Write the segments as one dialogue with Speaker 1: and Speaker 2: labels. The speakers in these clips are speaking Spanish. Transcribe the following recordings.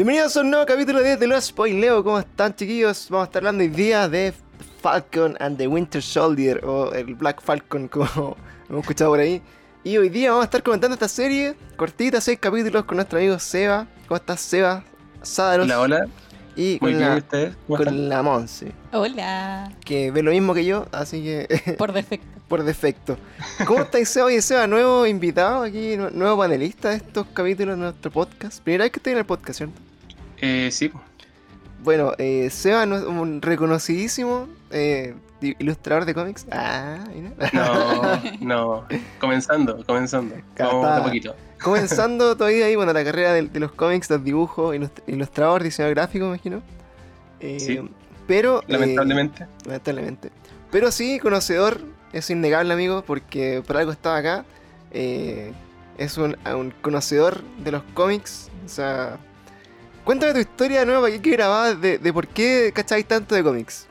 Speaker 1: Bienvenidos a un nuevo capítulo de The Los Spoileo. ¿Cómo están, chiquillos? Vamos a estar hablando hoy día de Falcon and the Winter Soldier, o el Black Falcon, como hemos escuchado por ahí. Y hoy día vamos a estar comentando esta serie, cortita, seis capítulos, con nuestro amigo Seba. ¿Cómo estás, Seba? Sadaros.
Speaker 2: Hola, hola.
Speaker 1: Y
Speaker 2: Muy
Speaker 1: con,
Speaker 2: bien,
Speaker 1: la, con la Monse,
Speaker 3: Hola.
Speaker 1: que ve lo mismo que yo, así que
Speaker 3: Por defecto.
Speaker 1: por defecto. ¿Cómo estáis, Seba? Oye, Seba, nuevo invitado aquí, nu- nuevo panelista de estos capítulos de nuestro podcast. Primera vez que estoy en el podcast, ¿cierto?
Speaker 2: Eh, sí.
Speaker 1: Bueno, eh, Seba no- un reconocidísimo eh, ilustrador de cómics. Ah, mira.
Speaker 2: no, no. Comenzando, comenzando. Vamos
Speaker 1: Capaz.
Speaker 2: de poquito.
Speaker 1: Comenzando todavía ahí, bueno, la carrera de, de los cómics, los dibujos, ilust- ilustrador, diseñador gráfico, me imagino. Eh,
Speaker 2: Sí.
Speaker 1: Pero. eh,
Speaker 2: Lamentablemente.
Speaker 1: lamentablemente. Pero sí, conocedor, es innegable, amigo, porque por algo estaba acá. Eh, es un, un conocedor de los cómics. O sea, cuéntame tu historia nueva que grabada de, de por qué cacháis tanto de cómics.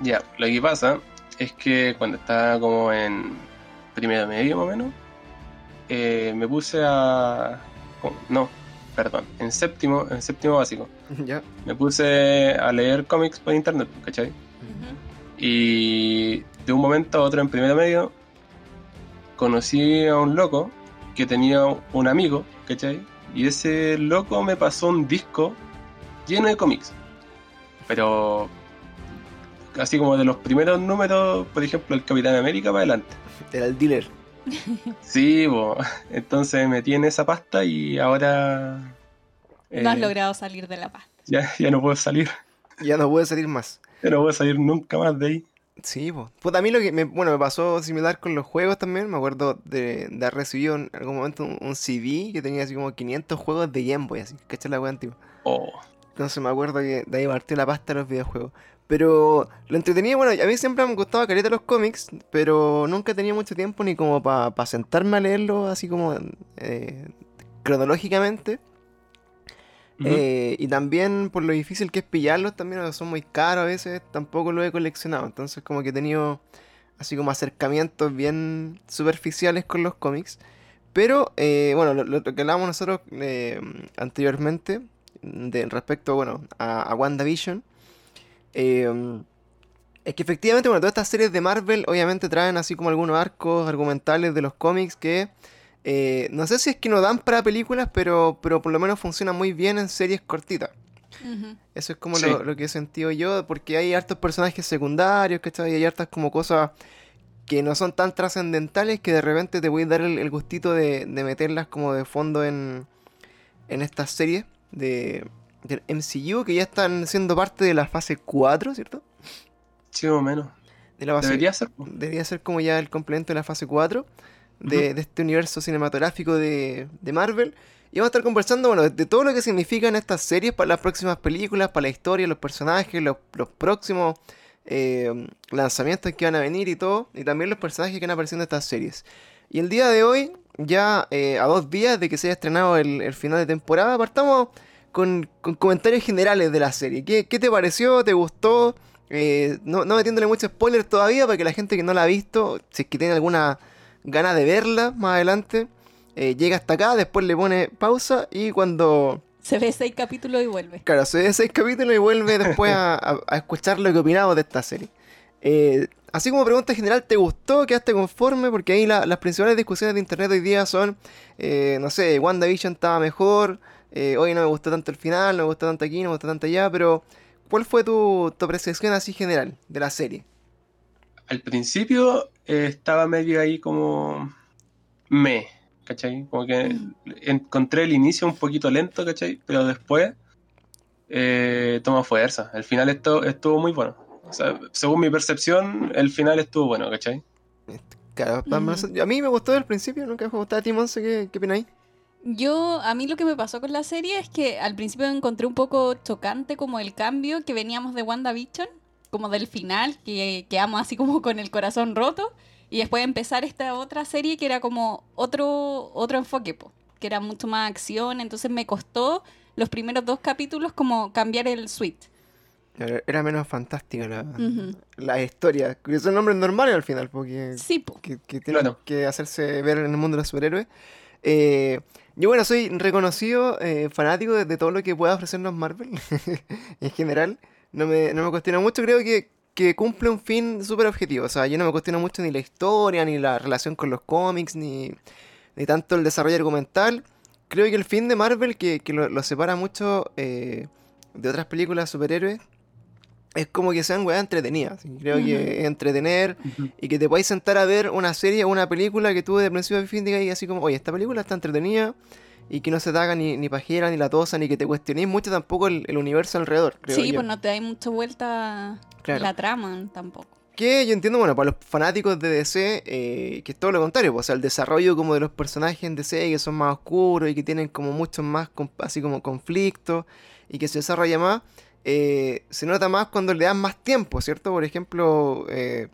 Speaker 2: Ya, lo que pasa es que cuando estaba como en primero medio más o menos, eh, me puse a... No, perdón, en séptimo, en séptimo básico.
Speaker 1: ya.
Speaker 2: Me puse a leer cómics por internet, ¿cachai? Y de un momento a otro en primero medio conocí a un loco que tenía un amigo, ¿cachai? Y ese loco me pasó un disco lleno de cómics. Pero así como de los primeros números, por ejemplo, el Capitán América para adelante.
Speaker 1: Era el dealer.
Speaker 2: Sí, bo. entonces me metí en esa pasta y ahora
Speaker 3: No has
Speaker 2: eh,
Speaker 3: logrado salir de la paz.
Speaker 2: ya, ya no puedo salir.
Speaker 1: Ya no puede salir más.
Speaker 2: Ya no puedo salir nunca más de ahí.
Speaker 1: Sí, pues. Puta, a mí lo que me, bueno, me pasó similar con los juegos también. Me acuerdo de, de haber recibido en algún momento un, un CD que tenía así como 500 juegos de Game Boy, así. ¿Cachai la wea antigua?
Speaker 2: Oh,
Speaker 1: Entonces me acuerdo que de ahí partió la pasta de los videojuegos. Pero lo entretenido, bueno, a mí siempre me gustaba careta los cómics, pero nunca tenía mucho tiempo ni como para sentarme a leerlo así como eh, cronológicamente. Eh, y también por lo difícil que es pillarlos, también son muy caros a veces, tampoco lo he coleccionado. Entonces como que he tenido así como acercamientos bien superficiales con los cómics. Pero eh, bueno, lo, que hablábamos nosotros eh, anteriormente, de, respecto bueno, a, a WandaVision, es que efectivamente, bueno, todas estas series de Marvel obviamente traen así como algunos arcos argumentales de los cómics que eh, no sé si es que no dan para películas, pero, pero por lo menos funcionan muy bien en series cortitas. Eso es como
Speaker 2: Sí.
Speaker 1: lo, lo que he sentido yo, porque hay hartos personajes secundarios, ¿cachai? Y hay hartas como cosas que no son tan trascendentales que de repente te voy a dar el, el gustito de, de meterlas como de fondo en, en estas series de, del MCU, que ya están siendo parte de la fase 4, ¿cierto?
Speaker 2: Sí, o menos.
Speaker 1: De la fase-
Speaker 2: Debería ser.
Speaker 1: debería ser como ya el complemento de la fase 4 de, de este universo cinematográfico de, de Marvel. Y vamos a estar conversando, bueno, de todo lo que significan estas series para las próximas películas, para la historia, los personajes, los, los próximos eh, lanzamientos que van a venir y todo, y también los personajes que van apareciendo en estas series. Y el día de hoy, ya eh, a dos días de que se haya estrenado el, el final de temporada, partamos con, con comentarios generales de la serie. ¿Qué, qué te pareció? ¿Te gustó? Eh, no, no metiéndole mucho spoiler todavía para que la gente que no la ha visto, si es que tiene alguna gana de verla más adelante, eh, llega hasta acá, después le pone pausa y cuando,
Speaker 3: Se ve seis capítulos y vuelve.
Speaker 1: claro, se ve seis capítulos y vuelve después a, a- a escuchar lo que opinamos de esta serie. Eh, así como pregunta general, ¿te gustó? ¿Quedaste conforme? Porque ahí la- las principales discusiones de internet hoy día son, eh, no sé, WandaVision estaba mejor, eh, hoy no me gustó tanto el final, no me gustó tanto aquí, no me gustó tanto allá, pero ¿cuál fue tu, tu apreciación así general de la serie?
Speaker 2: Al principio eh, estaba medio ahí como me, ¿cachai? Como que
Speaker 3: Mm.
Speaker 2: encontré el inicio un poquito lento, ¿cachai? Pero después eh, toma fuerza. El final esto, estuvo muy bueno. O sea, según mi percepción, el final estuvo bueno, ¿cachai?
Speaker 1: Claro, pa-
Speaker 3: Ujú.
Speaker 1: a mí me gustó desde el principio, nunca me gustó a ti, Monse, ¿qué, qué opináis?
Speaker 3: Yo, a mí lo que me pasó con la serie es que al principio encontré un poco chocante como el cambio que veníamos de WandaVision, como del final, que quedamos así como con el corazón roto, y después empezar esta otra serie que era como otro, otro enfoque, po, que era mucho más acción, entonces me costó los primeros dos capítulos como cambiar el suite.
Speaker 1: Era era menos fantástica la,
Speaker 3: Ujú.
Speaker 1: la historia. Que son nombres normales al final, porque
Speaker 3: Sí, po.
Speaker 1: que, que tienen
Speaker 2: Claro.
Speaker 1: que hacerse ver en el mundo de los superhéroes. Eh, Yo, bueno, soy reconocido eh, fanático de, de todo lo que pueda ofrecernos Marvel en general. No me, no me cuestiono mucho, creo que, que cumple un fin súper objetivo. O sea, yo no me cuestiono mucho ni la historia, ni la relación con los cómics, ni, ni tanto el desarrollo argumental. Creo que el fin de Marvel, que, que lo, lo separa mucho eh, de otras películas superhéroes, es como que sean weas entretenidas. Creo que es entretener y que te podáis sentar a ver una serie o una película que tú de principio a fin digas así como, oye, esta película está entretenida y que no se te haga ni, ni pajera, ni la tosa, ni que te cuestionéis mucho tampoco el, el universo alrededor. Creo
Speaker 3: Sí,
Speaker 1: yo.
Speaker 3: pues no te da mucha vuelta
Speaker 1: Claro.
Speaker 3: la trama tampoco.
Speaker 1: Que yo entiendo, bueno, para los fanáticos de DC, eh, que es todo lo contrario, pues, o sea, el desarrollo como de los personajes en DC que son más oscuros y que tienen como muchos más, así como conflictos y que se desarrolla más, eh, se nota más cuando le dan más tiempo, ¿cierto? Por ejemplo, eh,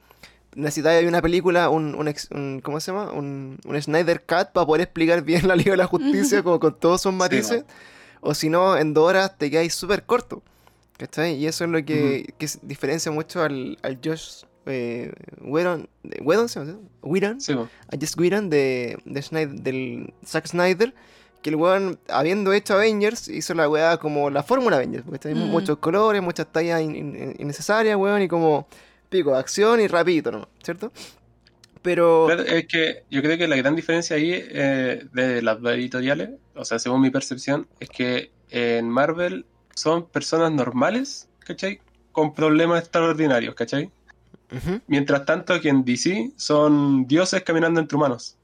Speaker 1: necesitáis una película, un, un, ex- un- ¿cómo se llama? Un, un Snyder Cut para poder explicar bien la Liga de la Justicia como con todos sus matices, o si no, en dos horas te quedáis súper corto. ¿Cachai? Y eso es lo que, que diferencia mucho al, al Josh eh, Whedon, Whedon, ¿se llama? Whedon,
Speaker 2: Sí,
Speaker 1: a Josh Whedon de, de Snyder- del Zack Snyder, que el weón, habiendo hecho Avengers, hizo la weá como la fórmula Avengers, porque hay muchos colores, muchas tallas in- in- innecesarias, weón, y como pico, acción y rapidito nomás, ¿cierto? Pero...
Speaker 2: Claro, es que yo creo que la gran diferencia ahí eh, de las dos editoriales, o sea, según mi percepción, es que en Marvel son personas normales, ¿cachai? Con problemas extraordinarios, ¿cachai?
Speaker 1: Ujú,
Speaker 2: Mientras tanto que en DC son dioses caminando entre humanos.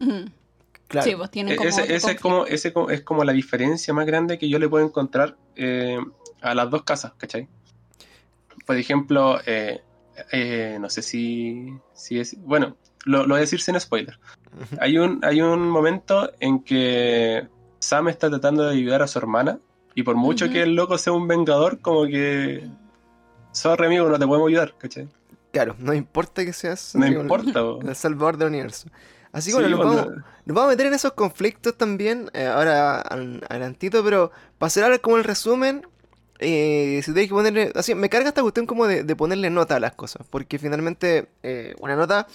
Speaker 1: Claro.
Speaker 3: Sí, pues tienen
Speaker 2: E-
Speaker 3: como
Speaker 2: ese es, como, ese es como la diferencia más grande que yo le puedo encontrar eh, a las dos casas, ¿cachai? Por ejemplo, eh, eh, no sé si, si es... Bueno, lo, lo voy a decir sin spoiler. Hay un, hay un momento en que Sam está tratando de ayudar a su hermana y por mucho que el loco sea un vengador, como que... Sorry amigo, no te podemos ayudar, ¿cachai?
Speaker 1: Claro, no importa que seas
Speaker 2: No importa.
Speaker 1: el salvador del universo. Así que
Speaker 2: Sí,
Speaker 1: bueno, nos vamos, nos vamos a meter en esos conflictos también, eh, ahora an- adelantito, pero para hacer ahora como el resumen, eh, si tenéis que ponerle, así, me carga esta cuestión como de, de ponerle nota a las cosas, porque finalmente eh, una nota,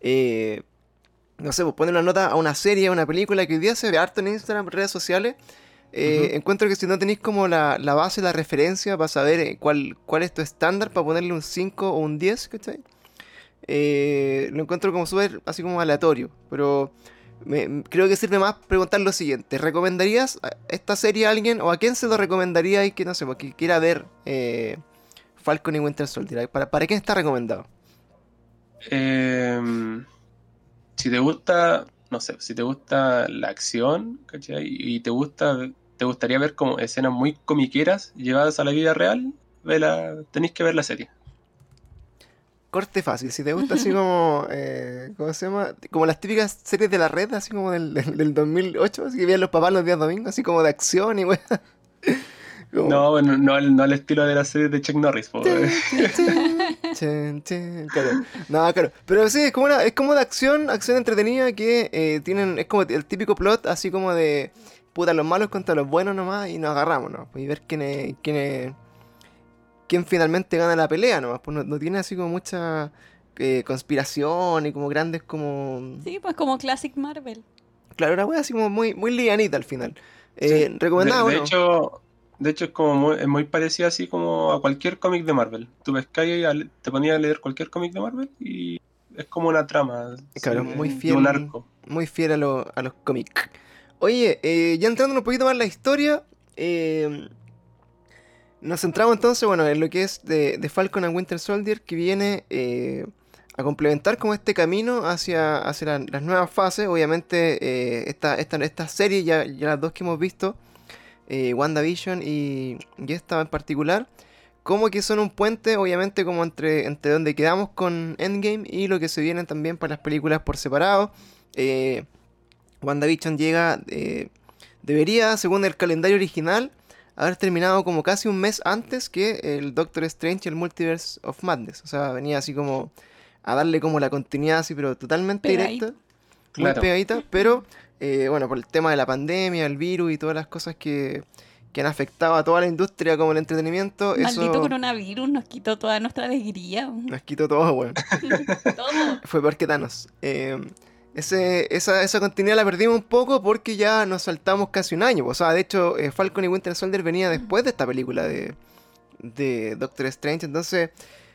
Speaker 1: eh, no sé, pues poner una nota a una serie, a una película que hoy día se ve harto en Instagram, redes sociales, eh, encuentro que si no tenéis como la, la base, la referencia para saber eh, cuál, cuál es tu estándar para ponerle un 5 o un 10, ¿cachai? Eh, lo encuentro como súper así como aleatorio, pero me- creo que sirve más preguntar lo siguiente, ¿recomendarías esta serie a alguien o a quién se lo recomendaría y que no sé, pues, que quiera ver eh, Falcon y Winter Soldier? ¿Para, ¿Para quién está recomendado?
Speaker 2: Eh, si te gusta, no sé, si te gusta la acción, ¿cachai? Y te gusta, te gustaría ver como escenas muy comiqueras llevadas a la vida real, tenéis que ver la serie.
Speaker 1: Corte fácil, si te gusta así como, eh, ¿cómo se llama? Como las típicas series de la red, así como del, del, del 2008, así que veían los papás los días domingos, así como de acción y weá. Como-
Speaker 2: No, bueno, no, al- no al estilo de la serie de Chuck Norris, po.
Speaker 1: Chin, chin, claro. No, claro. Pero sí, es como, una, es como de acción, acción entretenida que eh, tienen, es como el típico plot, así como de puta los malos contra los buenos nomás y nos agarramos, ¿no? Y ver quién es, quién es, quién finalmente gana la pelea nomás. Pues no, no tiene así como mucha eh, conspiración y como grandes como...
Speaker 3: Sí, pues como Classic Marvel.
Speaker 1: Claro, una wea así como muy, muy lianita al final. Eh,
Speaker 2: Sí.
Speaker 1: ¿Recomendado
Speaker 2: de, hecho, de hecho es como muy, es muy parecido así como a cualquier cómic de Marvel. Tú ves y te ponías a leer cualquier cómic de Marvel y es como una trama.
Speaker 1: Claro,
Speaker 2: sí,
Speaker 1: muy
Speaker 2: de
Speaker 1: fiel.
Speaker 2: un arco.
Speaker 1: muy fiel a, lo- a los cómics. Oye, eh, ya entrando un poquito más en la historia, eh, nos centramos entonces, bueno, en lo que es de, de Falcon and Winter Soldier, que viene eh, a complementar como este camino hacia, hacia la- las nuevas fases. Obviamente, eh, esta, esta, esta serie, ya, ya las dos que hemos visto, eh, WandaVision y, y esta en particular, como que son un puente, obviamente, como entre, entre donde quedamos con Endgame y lo que se viene también para las películas por separado. Eh, WandaVision llega, eh, debería, según el calendario original, haber terminado como casi un mes antes que el Doctor Strange y el Multiverse of Madness. O sea, venía así como a darle como la continuidad así, pero totalmente
Speaker 3: Pegadito.
Speaker 1: directa. Muy pegadita, pero eh, bueno, por el tema de la pandemia, el virus y todas las cosas que, que han afectado a toda la industria como el entretenimiento,
Speaker 3: Maldito
Speaker 1: eso
Speaker 3: coronavirus nos quitó toda nuestra alegría.
Speaker 1: nos quitó todo, weón.
Speaker 3: Todo.
Speaker 1: Fue peor que Thanos. Eh, ese, esa, esa continuidad la perdimos un poco porque ya nos saltamos casi un año. O sea, de hecho, eh, Falcon y Winter Soldier venía después de esta película de, de Doctor Strange. Entonces,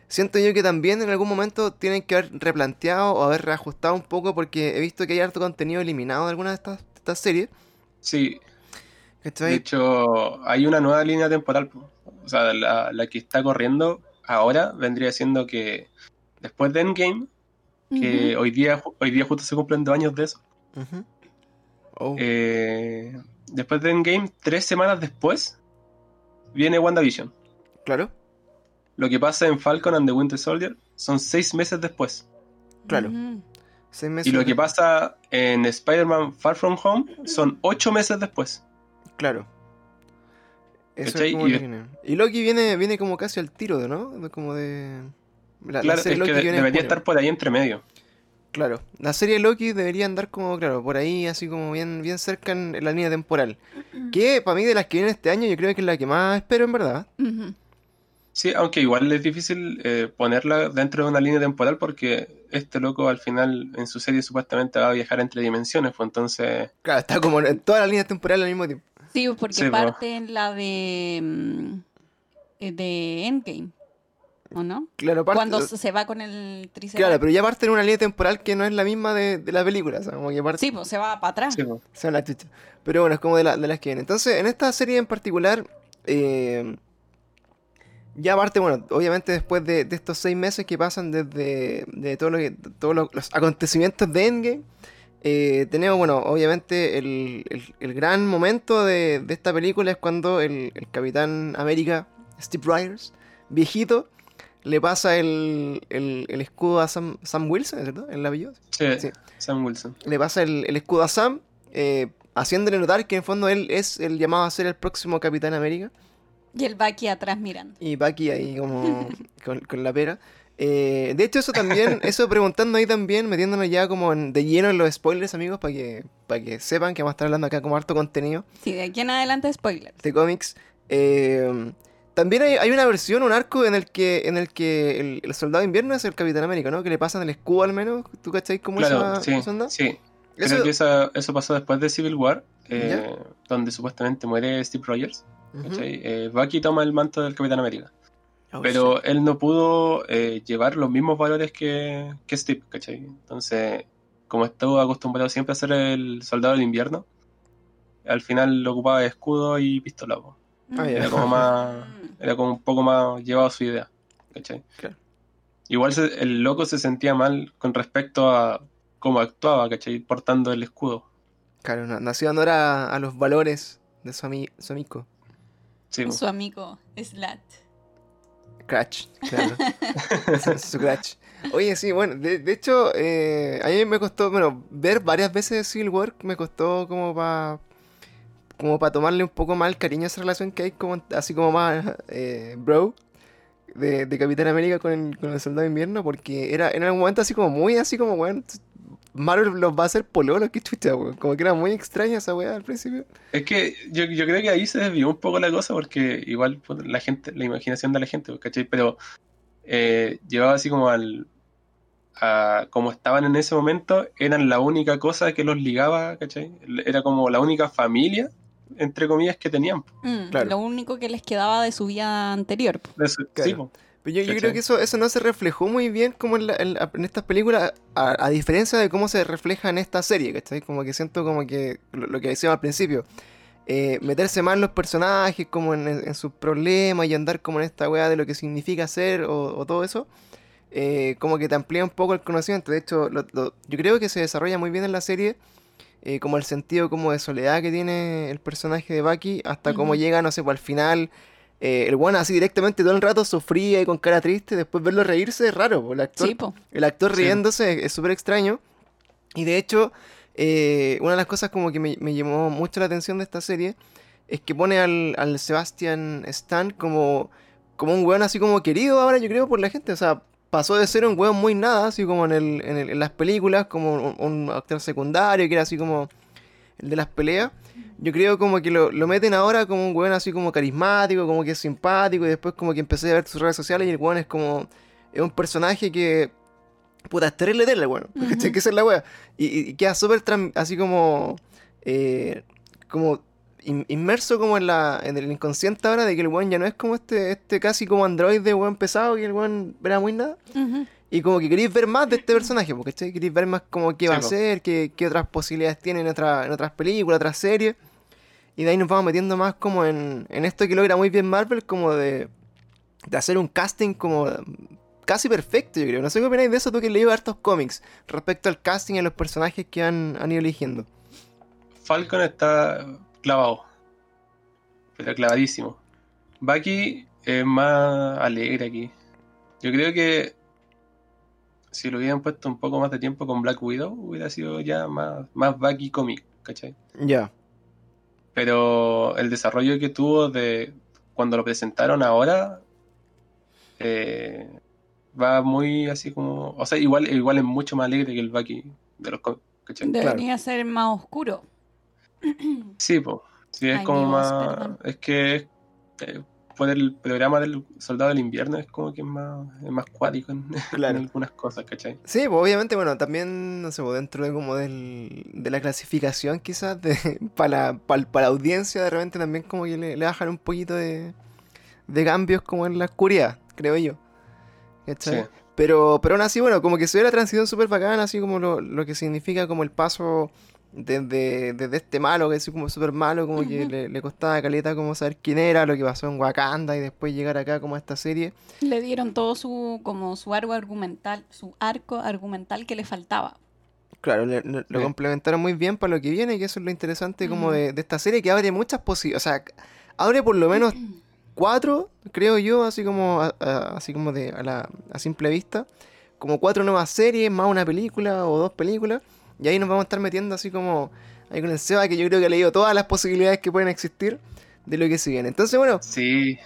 Speaker 1: siento yo que también en algún momento tienen que haber replanteado o haber reajustado un poco porque he visto que hay harto contenido eliminado de algunas de estas, de estas series.
Speaker 2: Sí, de hecho, hay una nueva línea temporal. po. O sea, la, la que está corriendo ahora vendría siendo que después de Endgame, que hoy día hoy día justo se cumplen dos años de eso.
Speaker 1: Oh,
Speaker 2: eh, después de Endgame, tres semanas después, viene WandaVision.
Speaker 1: claro,
Speaker 2: Lo que pasa en Falcon and the Winter Soldier son seis meses después.
Speaker 1: claro. Seis meses.
Speaker 2: Y lo que pasa en Spider-Man Far From Home son ocho meses después.
Speaker 1: Claro. Eso es como
Speaker 2: Y
Speaker 1: lo
Speaker 2: de-
Speaker 1: que viene. Y Loki viene, viene como casi al tiro, ¿no? Como de. La, la
Speaker 2: claro,
Speaker 1: serie
Speaker 2: es
Speaker 1: Loki
Speaker 2: que de- debería estar por ahí entre medio.
Speaker 1: Claro. La serie Loki debería andar como, claro, por ahí, así como bien, bien cerca en, en la línea temporal. Que para mí, de las que vienen este año, yo creo que es la que más espero, en verdad.
Speaker 2: Sí, aunque igual es difícil eh, ponerla dentro de una línea temporal porque este loco al final en su serie supuestamente va a viajar entre dimensiones, pues entonces...
Speaker 1: Claro, está como en todas las líneas temporales al mismo tiempo.
Speaker 3: Sí, porque
Speaker 2: Sí,
Speaker 3: parte en la de, mm, eh, de Endgame, ¿o no?
Speaker 1: Claro, aparte.
Speaker 3: Cuando se va con el Triceratops.
Speaker 1: Claro, pero ya parte en una línea temporal que no es la misma de, de la película, o sea, como que parte.
Speaker 3: Sí, pues se va para atrás.
Speaker 2: Sí, pues.
Speaker 1: Son la chucha. Pero bueno, es como de, la- de las que vienen. Entonces, en esta serie en particular, eh, ya aparte, bueno, obviamente después de, de estos seis meses que pasan desde de todo lo que- todos los, los acontecimientos de Endgame, eh, tenemos, bueno, obviamente el, el- el gran momento de, de esta película es cuando el, el Capitán América, Steve Rogers, viejito, le pasa el, el- el escudo a Sam, Sam Wilson, ¿cierto? El apellido.
Speaker 2: Sí,
Speaker 1: Sí.
Speaker 2: Sam Wilson.
Speaker 1: le pasa el, el escudo a Sam, eh, haciéndole notar que en fondo él es el llamado a ser el próximo Capitán América.
Speaker 3: Y el va aquí atrás mirando.
Speaker 1: Y Bucky ahí como con, con la pera. Eh, de hecho, eso también, eso preguntando ahí también, metiéndonos ya como en- de lleno en los spoilers, amigos, para que, para que sepan que vamos a estar hablando acá como harto contenido
Speaker 3: Sí, de aquí en adelante spoilers.
Speaker 1: de cómics. Eh, también hay, hay una versión, un arco en el que, en el, que el, el soldado de invierno es el Capitán América, ¿no? Que le pasan el escudo al menos. ¿Tú cacháis cómo
Speaker 2: Claro,
Speaker 1: esa,
Speaker 2: sí,
Speaker 1: esa onda?
Speaker 2: sí.
Speaker 1: Eso-
Speaker 2: Creo que esa- eso pasó después de Civil War, eh, donde supuestamente muere Steve Rogers.
Speaker 1: Ujú.
Speaker 2: ¿cachai? Eh, Bucky toma el manto del Capitán América.
Speaker 1: Oh,
Speaker 2: Pero él no pudo eh, llevar los mismos valores que, que Steve, ¿cachai? Entonces, como estuvo acostumbrado siempre a ser el soldado del invierno, al final lo ocupaba de escudo y pistola.
Speaker 1: Ah, ya.
Speaker 2: Era como más. era como un poco más llevado a su idea, ¿cachai?
Speaker 1: Claro.
Speaker 2: Igual se- el loco se sentía mal con respecto a cómo actuaba, ¿cachai? Portando el escudo.
Speaker 1: Claro, na- nació honor a, a los valores de su, ami- su amigo.
Speaker 2: Sí.
Speaker 3: Su amigo Slat.
Speaker 1: Cratch, claro. su, su Cratch. Oye, sí, bueno, de, de hecho, eh, a mí me costó, bueno, ver varias veces Civil War me costó como para como para tomarle un poco más el cariño a esa relación que hay, como así como más eh, bro, de, de Capitán América con el, con el Soldado de Invierno, porque era en algún momento así como muy, así como, weón, Marvel los va a hacer pololos, que chucha, weón. Como que era muy extraña esa weá al principio.
Speaker 2: Es que yo, yo creo que ahí se desvió un poco la cosa porque igual pues, la gente, la imaginación de la gente, ¿cachai? Pero eh, llevaba así como al a como estaban en ese momento, eran la única cosa que los ligaba, ¿cachai? Era como la única familia, entre comillas, que tenían.
Speaker 3: Mm,
Speaker 1: Claro.
Speaker 3: Lo único que les quedaba de su vida anterior.
Speaker 2: De
Speaker 1: Claro.
Speaker 2: sí.
Speaker 1: Pero yo, creo que eso, eso no se reflejó muy bien como en, la- en estas películas, a, a diferencia de cómo se refleja en esta serie, ¿cachai? Como que siento como que lo, lo que decíamos al principio, eh, meterse más en los personajes, como en, en- en sus problemas y andar como en esta weá de lo que significa ser o, o todo eso, eh, como que te amplía un poco el conocimiento. De hecho, lo- lo- yo creo que se desarrolla muy bien en la serie, eh, como el sentido como de soledad que tiene el personaje de Bucky, hasta cómo llega, no sé, pues al final... eh, el bueno así directamente todo el rato sufría y con cara triste, después verlo reírse es raro, po, el actor,
Speaker 3: Sí,
Speaker 1: el actor riéndose es- es súper extraño. Y de hecho, eh, una de las cosas como que me, me llamó mucho la atención de esta serie es que pone al, al Sebastian Stan como, como un weón así como querido ahora, yo creo, por la gente. O sea, pasó de ser un weón muy nada, así como en, el, en, el- en las películas, como un, un actor secundario, que era así como el de las peleas. Yo creo como que lo, lo meten ahora como un weón así como carismático, como que es simpático, y después como que empecé a ver sus redes sociales y el weón es como... Es un personaje que Puta, es terrible tele, weón. ¿Cachai? Que esa es la wea. Y, y- queda súper así como. eh, como in- inmerso como en la en el inconsciente ahora de que el weón ya no es como este este casi como androide weón pesado que el weón era muy nada. Y como que queréis ver más de este personaje, porque queréis ver más como qué va
Speaker 2: Sí,
Speaker 1: a hacer, qué, qué otras posibilidades tiene en, otra- en otras películas, otras series. Y de ahí nos vamos metiendo más como en, en esto que logra muy bien Marvel, como de, de hacer un casting como casi perfecto, yo creo. No sé qué opináis de eso, tú que leído hartos cómics, respecto al casting y a los personajes que han, han ido eligiendo.
Speaker 2: Falcon está clavado. Pero clavadísimo. Bucky es más alegre aquí. Yo creo que si lo hubieran puesto un poco más de tiempo con Black Widow, hubiera sido ya más, más Bucky cómic, ¿cachai?
Speaker 1: Ya.
Speaker 2: Pero el desarrollo que tuvo de cuando lo presentaron ahora eh, va muy así como. O sea, igual, igual es mucho más alegre que el Bucky de los cómics, ¿cachai?
Speaker 3: Debería ser más oscuro.
Speaker 2: Sí, pues. Sí, es
Speaker 3: Ay,
Speaker 2: como
Speaker 3: voz,
Speaker 2: más.
Speaker 3: perdón.
Speaker 2: Es que es, eh, por el programa del Soldado del Invierno es como que es más, es más cuático en, en
Speaker 1: Claro.
Speaker 2: algunas cosas, ¿cachai?
Speaker 1: Sí, pues obviamente, bueno, también, no sé, pues, dentro de como del, de la clasificación quizás, de, para, la- para, para la audiencia, de repente también como que le, le bajan un poquito de, de cambios como en la oscuridad, creo yo. ¿Cachai?
Speaker 2: Sí.
Speaker 1: Pero, pero aún así, bueno, como que se ve la transición súper bacana, así como lo, lo que significa como el paso desde, desde este malo, que es como súper malo, como que le, le costaba a caleta como saber quién era, lo que pasó en Wakanda y después llegar acá como a esta serie.
Speaker 3: Le dieron todo su como su arco argumental, su arco argumental que le faltaba.
Speaker 1: Claro, le- le- lo complementaron muy bien para lo que viene, que eso es lo interesante como de, de esta serie, que abre muchas posibilidades, o sea, abre por lo menos cuatro, creo yo, así como a, a- así como de a, la, a simple vista, como cuatro nuevas series, más una película o dos películas, y ahí nos vamos a estar metiendo así como ahí con el Seba, que yo creo que ha leído todas las posibilidades que pueden existir de lo que se viene. Entonces, bueno,
Speaker 2: Sí.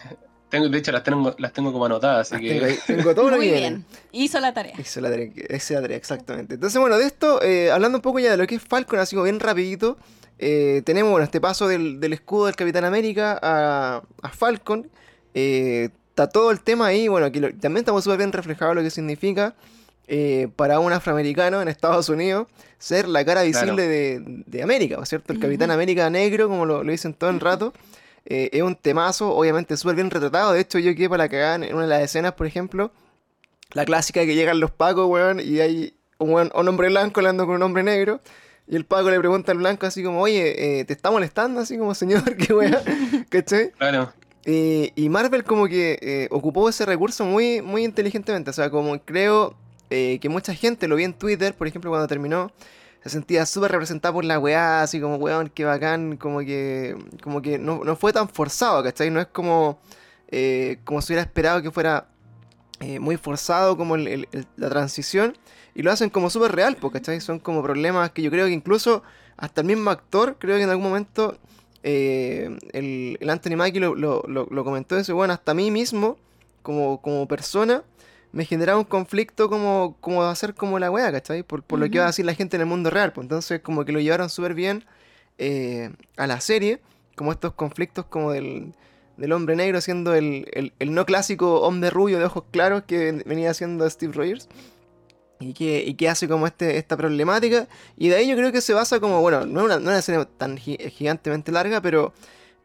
Speaker 2: Tengo, de hecho, las tengo, las tengo como anotadas, así
Speaker 1: tengo,
Speaker 2: que.
Speaker 1: tengo todo lo
Speaker 3: Muy
Speaker 1: que viene.
Speaker 3: bien. Hizo la tarea.
Speaker 1: Hice la tarea, hice la tarea, exactamente. Entonces, bueno, de esto, eh, hablando un poco ya de lo que es Falcon, así como bien rapidito, eh, tenemos, bueno, este paso del, del escudo del Capitán América a, a Falcon. Eh, está todo el tema ahí, bueno, aquí lo- también estamos súper bien reflejado lo que significa eh, para un afroamericano en Estados Unidos ser la cara visible de, de América, ¿no es cierto? El Capitán. América negro, como lo, lo dicen todo el rato. eh, es un temazo, obviamente súper bien retratado. De hecho, yo quedé para la cagada en una de las escenas, por ejemplo, la clásica que llegan los pacos, weón, y hay un, weón- un hombre blanco hablando con un hombre negro. Y el paco le pregunta al blanco así como, oye, eh, ¿te está molestando? Así como, señor, qué weón, ¿cachai?
Speaker 2: Claro.
Speaker 1: Eh, y Marvel como que eh, ocupó ese recurso muy, muy inteligentemente. O sea, como creo eh, que mucha gente lo vi en Twitter, por ejemplo, cuando terminó, se sentía súper representada por la weá, así como, weón, qué bacán, como que, como que no, fue tan forzado, ¿cachai? No es como, eh, como se hubiera esperado que fuera eh, muy forzado como el- la transición. Y lo hacen como súper real, ¿cachai? Son como problemas que yo creo que incluso hasta el mismo actor, creo que en algún momento eh, el, Anthony Mackie lo, lo, lo- lo comentó eso, bueno, hasta a mí mismo, como, como persona, me generaba un conflicto como, como hacer como la wea, ¿cachai? Por, por lo que iba a decir la gente en el mundo real, pues entonces como que lo llevaron súper bien eh, a la serie, como estos conflictos como del, del hombre negro siendo el, el- el no clásico hombre rubio de ojos claros que ven- venía siendo Steve Rogers. Y que, y que hace como este, esta problemática. Y de ahí yo creo que se basa como, bueno, no es una, no una serie tan gi- gigantemente larga, pero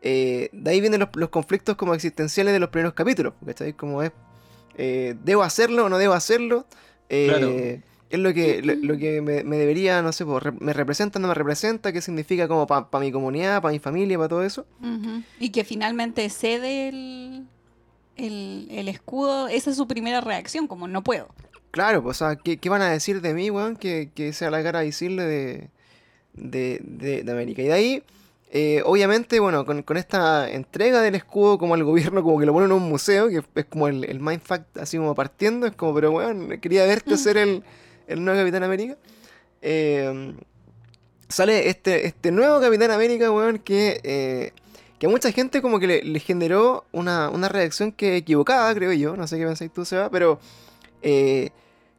Speaker 1: eh, de ahí vienen los, los conflictos como existenciales de los primeros capítulos. ¿Cachai? Como es, eh, ¿debo hacerlo o no debo hacerlo? Eh,
Speaker 2: Claro.
Speaker 1: Es lo que, lo, lo que me, me debería, no sé, pues, re- me representa, no me representa, qué significa como para mi comunidad, para mi familia, para todo eso.
Speaker 3: Y que finalmente cede el, el, el escudo. Esa es su primera reacción, como no puedo.
Speaker 1: Claro, pues, o sea, ¿qué, qué van a decir de mí, weón? Que, que sea la cara visible de, de, de- de América. Y de ahí, eh, obviamente, bueno, con, con esta entrega del escudo como al gobierno, como que lo ponen en un museo, que es como el, el mindfuck así como partiendo, es como, pero weón, quería verte ser el, el nuevo Capitán América. Eh, sale este, este nuevo Capitán América, weón, que, eh, que a mucha gente como que le, le generó una, una reacción que equivocada, creo yo, no sé qué pensáis tú, Seba, pero eh,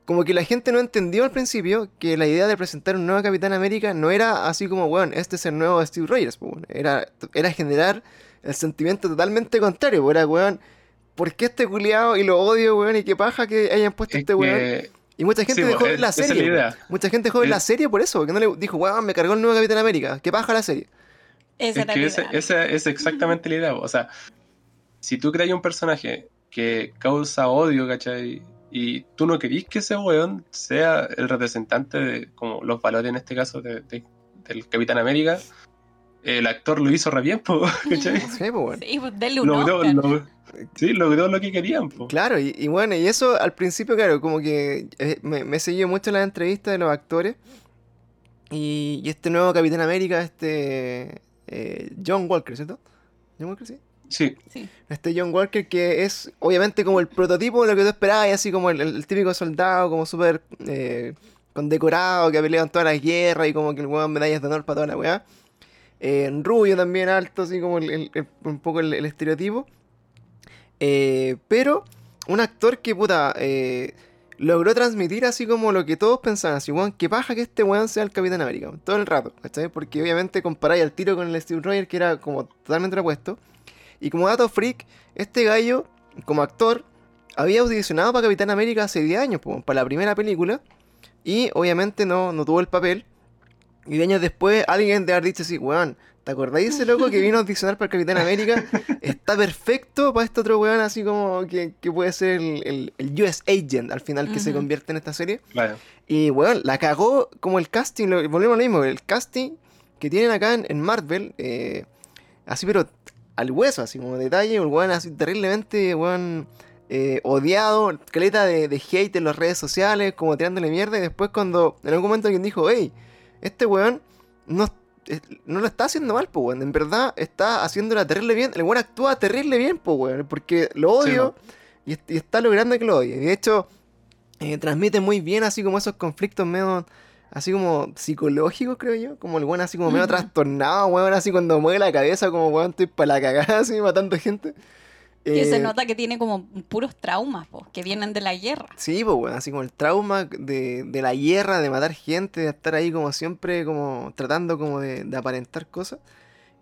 Speaker 1: como que la gente no entendió al principio que la idea de presentar un nuevo Capitán América no era así como, weón, este es el nuevo Steve Rogers, era, era generar el sentimiento totalmente contrario, era, weón, ¿por qué este culiado y lo odio, weón, y qué paja que hayan puesto
Speaker 2: Es
Speaker 1: este weón?
Speaker 2: que
Speaker 1: Y mucha gente
Speaker 2: Sí,
Speaker 1: dejó ver la
Speaker 2: esa es
Speaker 1: serie.
Speaker 2: la idea.
Speaker 1: Mucha gente dejó ver la serie por eso, porque no le dijo, weón, me cargó el nuevo Capitán América. ¿Qué paja la serie?
Speaker 3: Esa
Speaker 2: Es
Speaker 3: era
Speaker 2: que
Speaker 3: la
Speaker 2: ese-
Speaker 3: idea.
Speaker 2: esa es exactamente la idea. O sea, si tú creas un personaje que causa odio, ¿cachai? Y tú no querís que ese weón sea el representante de como los valores en este caso de- de- del Capitán América, el actor lo hizo re bien, po, ¿cachai?
Speaker 1: Sí, pues, weón.
Speaker 3: Sí, pues denle un
Speaker 2: Logró, lo- sí, logró lo que querían, po.
Speaker 1: Claro, y, y bueno, y eso al principio, claro, como que eh, me, me seguí mucho las entrevistas de los actores. Y, y este nuevo Capitán América, este eh, John Walker, ¿cierto? John Walker, sí.
Speaker 2: Sí,
Speaker 3: Sí.
Speaker 1: Este John Walker que es obviamente como el prototipo de lo que tú esperabas, y así como el, el típico soldado, como súper eh, condecorado, que ha peleado en todas las guerras y como que el weón medallas de honor para toda la weá. Eh, rubio también, alto, así como el- el- el- un poco el, el estereotipo. Eh, pero un actor que, puta, eh, logró transmitir así como lo que todos pensaban, así, weón, que paja que este weón sea el Capitán América, todo el rato, ¿cachai? Porque obviamente comparáis al tiro con el Steve Rogers, que era como totalmente lo opuesto. Y como dato freak, este gallo, como actor, había audicionado para Capitán América hace 10 años, po, para la primera película. Y obviamente no, no tuvo el papel. Y 10 años después, alguien de haber dicho así, weón, ¿te acordáis de ese loco que vino a audicionar para el Capitán América? Está perfecto para este otro weón, así como que, que puede ser el, el- el US Agent al final que se convierte en esta serie. Y weón, la cagó como el casting, lo, volvemos a lo mismo, el casting que tienen acá en, en Marvel, eh, así pero al hueso, así como detalle, el weón así terriblemente, weón, eh, odiado, caleta de, de hate en las redes sociales, como tirándole mierda, y después cuando en algún momento alguien dijo, hey, este weón no, no lo está haciendo mal, pues weón, en verdad está haciéndola terrible bien, el weón actúa terrible bien, pues weón, porque lo
Speaker 2: Sí,
Speaker 1: odio y está logrando que lo odie. Y de hecho, eh, transmite muy bien así como esos conflictos medio así como psicológicos, creo yo, como el weón así como medio
Speaker 3: Ujú.
Speaker 1: trastornado, weón, así cuando mueve la cabeza como weón, estoy para la cagada así matando gente.
Speaker 3: Que se
Speaker 1: Eh,
Speaker 3: nota que tiene como puros traumas, po, que vienen de la guerra.
Speaker 1: Sí, pues weón, así como el trauma de, de la guerra, de matar gente, de estar ahí como siempre, como tratando como de, de aparentar cosas.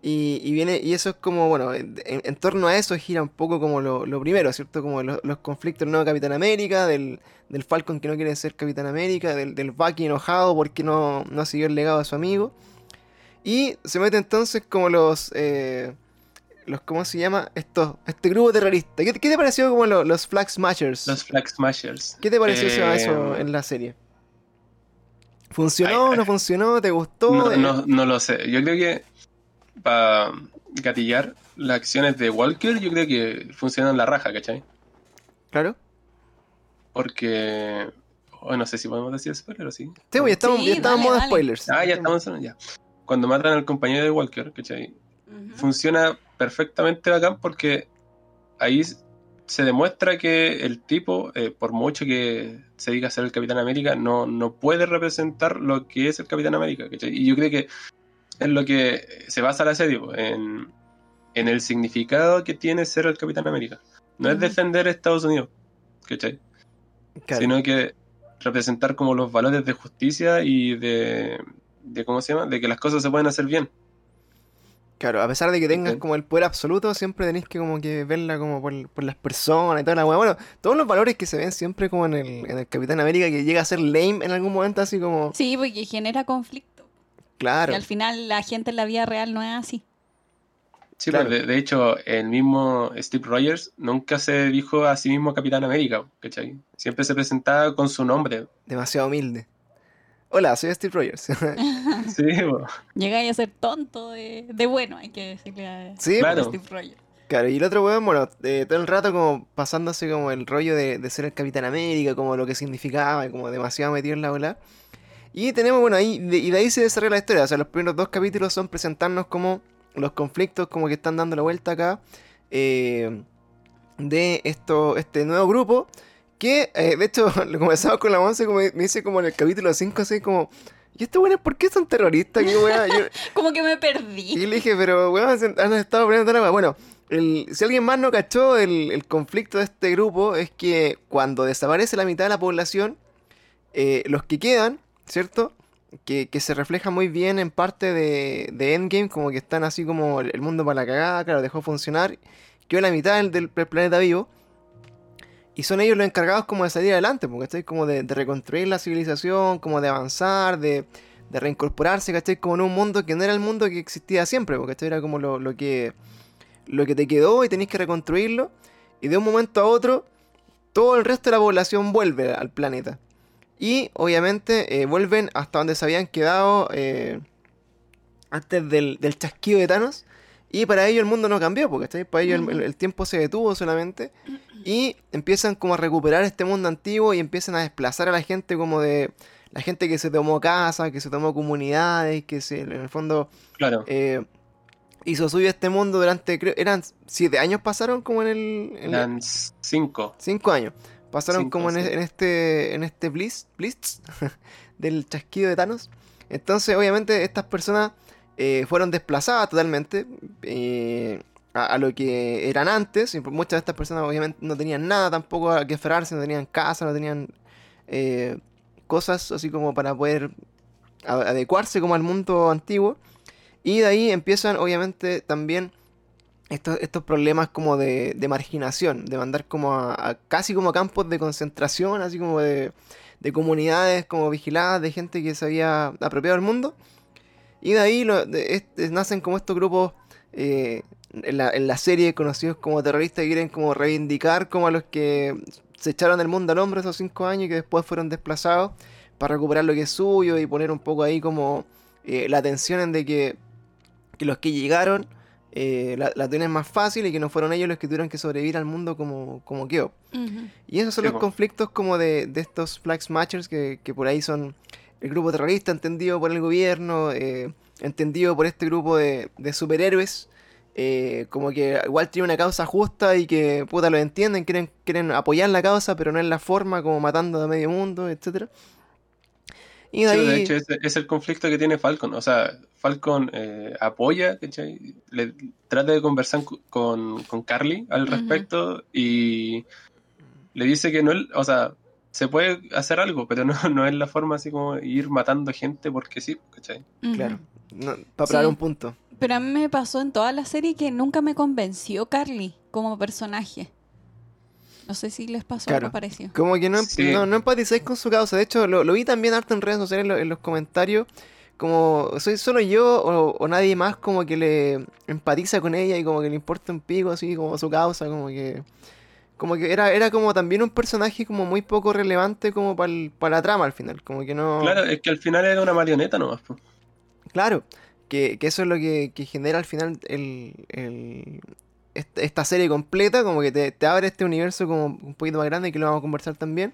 Speaker 1: Y, y viene, y eso es como, bueno, en, en torno a eso gira un poco como lo, lo primero, ¿cierto? Como lo- los conflictos del nuevo Capitán América, del, del Falcon que no quiere ser Capitán América, del, del Bucky enojado porque no, no siguió el legado de su amigo. Y se mete entonces como los, eh, los ¿cómo se llama? Estos, este grupo terrorista. ¿Qué, qué te pareció como lo- los Flag Smashers?
Speaker 2: Los Flag Smashers.
Speaker 1: ¿Qué te pareció eso-
Speaker 2: Eh,
Speaker 1: eso en la serie? ¿Funcionó?
Speaker 2: Ay,
Speaker 1: ¿No funcionó? ¿Te gustó?
Speaker 2: No,
Speaker 1: Eh,
Speaker 2: no, no lo sé. Yo creo que para gatillar las acciones de Walker, yo creo que funcionan la raja, ¿cachai?
Speaker 1: Claro.
Speaker 2: Porque. oh, no sé si podemos decir spoiler o sí.
Speaker 1: Sí, pues, ya estamos,
Speaker 3: Sí,
Speaker 1: ya estamos en
Speaker 3: dale,
Speaker 1: modo
Speaker 3: dale.
Speaker 1: spoilers.
Speaker 2: Ah, ya estamos en- ya. Cuando matan al compañero de Walker, ¿cachai? Funciona perfectamente bacán porque ahí se demuestra que el tipo, eh, por mucho que se diga ser el Capitán América, no, no puede representar lo que es el Capitán América, ¿cachai? Y yo creo que es lo que se basa la serie, en, en el significado que tiene ser el Capitán América. No es defender Estados Unidos, ¿cachai?
Speaker 1: Claro.
Speaker 2: Sino que representar como los valores de justicia y de, de ¿cómo se llama? De que las cosas se pueden hacer bien.
Speaker 1: Claro, a pesar de que tengas como el poder absoluto, siempre tenéis que como que verla como por, por las personas y toda la weá. Bueno, todos los valores que se ven siempre como en el, en el Capitán América, que llega a ser lame en algún momento, así como,
Speaker 3: Sí, porque genera conflicto.
Speaker 1: Claro.
Speaker 3: Y al final la gente en la vida real no es así.
Speaker 2: Sí,
Speaker 1: Claro.
Speaker 2: pues de, de hecho, el mismo Steve Rogers nunca se dijo a sí mismo Capitán América, ¿cachai? Siempre se presentaba con su nombre.
Speaker 1: Demasiado humilde. Hola, soy Steve Rogers.
Speaker 2: Sí.
Speaker 3: Llegáis a ser tonto de, de bueno, hay que decirle a,
Speaker 1: sí,
Speaker 2: Claro.
Speaker 3: Steve Rogers.
Speaker 1: Claro, y el otro weón, bueno, eh, todo el rato como pasándose como el rollo de, de ser el Capitán América, como lo que significaba, como demasiado metido en la ola. Y tenemos, bueno, ahí, de- y de ahí se desarrolla la historia. O sea, los primeros dos capítulos son presentarnos como los conflictos como que están dando la vuelta acá eh, de esto, este nuevo grupo. Que, eh, de hecho, lo comenzamos con la once, como me dice como en el capítulo 5, así como... ¿Y estos weones por qué son terroristas? ¿Qué weá? Yo-
Speaker 3: Como que me perdí.
Speaker 1: y le dije, pero weón, han estado poniendo weá. Bueno, el- si alguien más no cachó, el, el conflicto de este grupo es que cuando desaparece la mitad de la población, eh, los que quedan, ¿cierto? Que, que se refleja muy bien en parte de, de Endgame, como que están así como el mundo para la cagada, claro, dejó funcionar, quedó la mitad del, planeta vivo. y son ellos los encargados como de salir adelante, porque estoy como de, de reconstruir la civilización, como de avanzar, de, de reincorporarse, ¿cachai? Como en un mundo que no era el mundo que existía siempre, porque esto era como lo, lo que, lo que te quedó y tenéis que reconstruirlo. Y de un momento a otro, todo el resto de la población vuelve al planeta. Y obviamente eh, vuelven hasta donde se habían quedado eh, antes del, del chasquido de Thanos. Y para ellos el mundo no cambió, porque ¿cachai? para ellos el, el tiempo se detuvo solamente. Y empiezan como a recuperar este mundo antiguo y empiezan a desplazar a la gente como de... La gente que se tomó casa, que se tomó comunidades, que se, en el fondo
Speaker 2: Claro.
Speaker 1: eh, hizo suyo este mundo durante, creo, eran siete años pasaron como en el... en el-
Speaker 2: Eran cinco.
Speaker 1: Cinco años. Pasaron como en, en este en este blitz, blitz del chasquido de Thanos. Entonces, obviamente, estas personas eh, fueron desplazadas totalmente eh, a, a lo que eran antes. Y muchas de estas personas, obviamente, no tenían nada tampoco a que aferrarse, no tenían casa, no tenían eh, cosas así como para poder adecuarse como al mundo antiguo. Y de ahí empiezan, obviamente, también estos, estos problemas como de, de marginación, de mandar como a, a- casi como a campos de concentración, así como de, de comunidades como vigiladas, de gente que se había apropiado del mundo. Y de ahí lo- de- nacen como estos grupos eh, en, la, en la serie conocidos como terroristas que quieren como reivindicar como a los que se echaron del mundo al hombro esos cinco años y que después fueron desplazados para recuperar lo que es suyo y poner un poco ahí como eh, la atención en de que, que los que llegaron eh, la, la tienen más fácil y que no fueron ellos los que tuvieron que sobrevivir al mundo como, como. Y esos son
Speaker 2: Sí,
Speaker 1: los conflictos como de, de estos Flag Smashers que, que por ahí son el grupo terrorista entendido por el gobierno, eh, entendido por este grupo de, de superhéroes, eh, como que igual tiene una causa justa y que puta lo entienden, quieren, quieren apoyar la causa, pero no en la forma, como matando a medio mundo, etcétera Y de
Speaker 2: Sí,
Speaker 1: ahí...
Speaker 2: de hecho, es el conflicto que tiene Falcon. O sea, Falcon eh, apoya, ¿cachai? Le, trata de conversar con, con Carly al respecto y le dice que no, o sea, se puede hacer algo, pero no, no es la forma así como ir matando gente porque sí, ¿cachai?
Speaker 1: Claro, no, para probar
Speaker 3: Sí.
Speaker 1: un punto.
Speaker 3: Pero a mí me pasó en toda la serie que nunca me convenció Carly como personaje. No sé si les pasó
Speaker 1: Claro.
Speaker 3: algo parecido.
Speaker 1: Como que no, em-
Speaker 2: Sí.
Speaker 1: no, no empatizáis con su causa. De hecho, lo, lo vi también harto en redes sociales, en, lo- en los comentarios. Como, ¿soy solo yo o, o nadie más como que le empatiza con ella y como que le importa un pico así como su causa? Como que... Como que era, era como también un personaje como muy poco relevante como para la trama al final. Como que no...
Speaker 2: Claro, es que al final era una marioneta nomás. po.
Speaker 1: Claro, que, que eso es lo que, que genera al final el, esta serie completa, como que te, te abre este universo como un poquito más grande que lo vamos a conversar también.